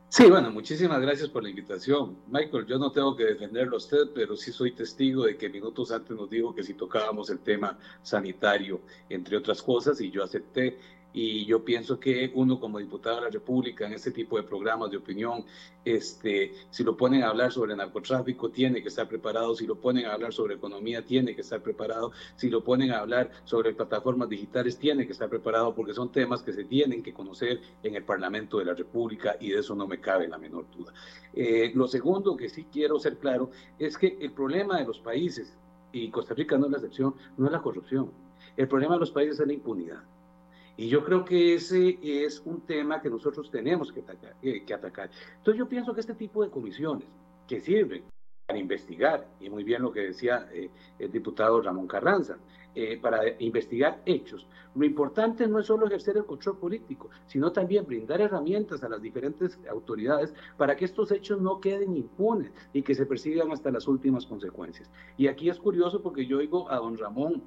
Sí, bueno, muchísimas gracias por la invitación. Michael, yo no tengo que defenderlo a usted, pero sí soy testigo de que minutos antes nos dijo que si tocábamos el tema sanitario, entre otras cosas, y yo acepté y yo pienso que uno como diputado de la República en este tipo de programas de opinión, este, si lo ponen a hablar sobre narcotráfico, tiene que estar preparado, si lo ponen a hablar sobre economía, tiene que estar preparado, si lo ponen a hablar sobre plataformas digitales, tiene que estar preparado porque son temas que se tienen que conocer en el Parlamento de la República y de eso no me cabe la menor duda. Eh, lo segundo que sí quiero ser claro es que el problema de los países, y Costa Rica no es la excepción, no es la corrupción. El problema de los países es la impunidad. Y yo creo que ese es un tema que nosotros tenemos que atacar. Entonces yo pienso que este tipo de comisiones que sirven para investigar, y muy bien lo que decía eh, el diputado Ramón Carranza, eh, para investigar hechos. Lo importante no es solo ejercer el control político, sino también brindar herramientas a las diferentes autoridades para que estos hechos no queden impunes y que se persigan hasta las últimas consecuencias. Y aquí es curioso porque yo oigo a don Ramón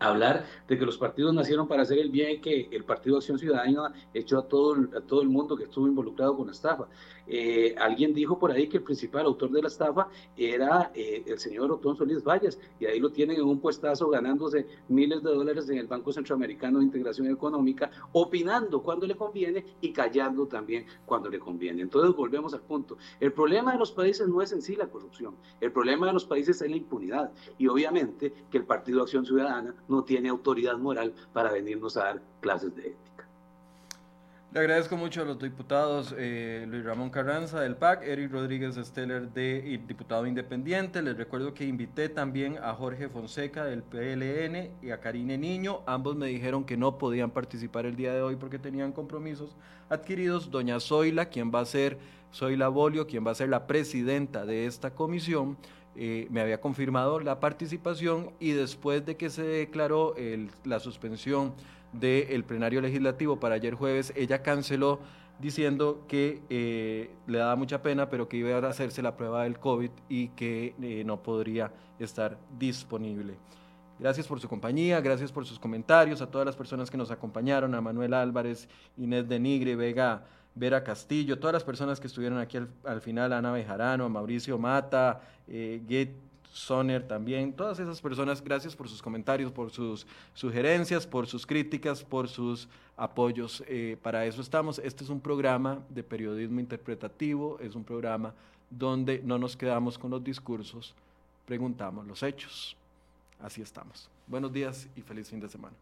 hablar de que los partidos nacieron para hacer el bien, que el Partido Acción Ciudadana echó a todo, a todo el mundo que estuvo involucrado con la estafa. Eh, alguien dijo por ahí que el principal autor de la estafa era eh, el señor Otón Solís Valles, y ahí lo tienen en un puestazo ganándose miles de dólares en el Banco Centroamericano de Integración Económica, opinando cuando le conviene y callando también cuando le conviene. Entonces volvemos al punto. El problema de los países no es en sí la corrupción, el problema de los países es la impunidad, y obviamente que el Partido Acción Ciudadana no tiene autoridad moral para venirnos a dar clases de ética.
Le agradezco mucho a los diputados eh, Luis Ramón Carranza del PAC, Eric Rodríguez Steller, de diputado independiente. Les recuerdo que invité también a Jorge Fonseca del PLN y a Karine Niño. Ambos me dijeron que no podían participar el día de hoy porque tenían compromisos adquiridos. Doña Zoila, quien va a ser, Zoila Bolio, quien va a ser la presidenta de esta comisión, eh, me había confirmado la participación y después de que se declaró la suspensión del plenario legislativo para ayer jueves, ella canceló diciendo que eh, le daba mucha pena, pero que iba a hacerse la prueba del COVID y que eh, no podría estar disponible. Gracias por su compañía, gracias por sus comentarios, a todas las personas que nos acompañaron, a Manuel Álvarez, Inés de Nigre, Vega Vera Castillo, todas las personas que estuvieron aquí al, final, Ana Bejarano, Mauricio Mata, eh, Get Soner también, todas esas personas, gracias por sus comentarios, por sus sugerencias, por sus críticas, por sus apoyos. Eh, para eso estamos. Este es un programa de periodismo interpretativo, es un programa donde no nos quedamos con los discursos, preguntamos los hechos. Así estamos. Buenos días y feliz fin de semana.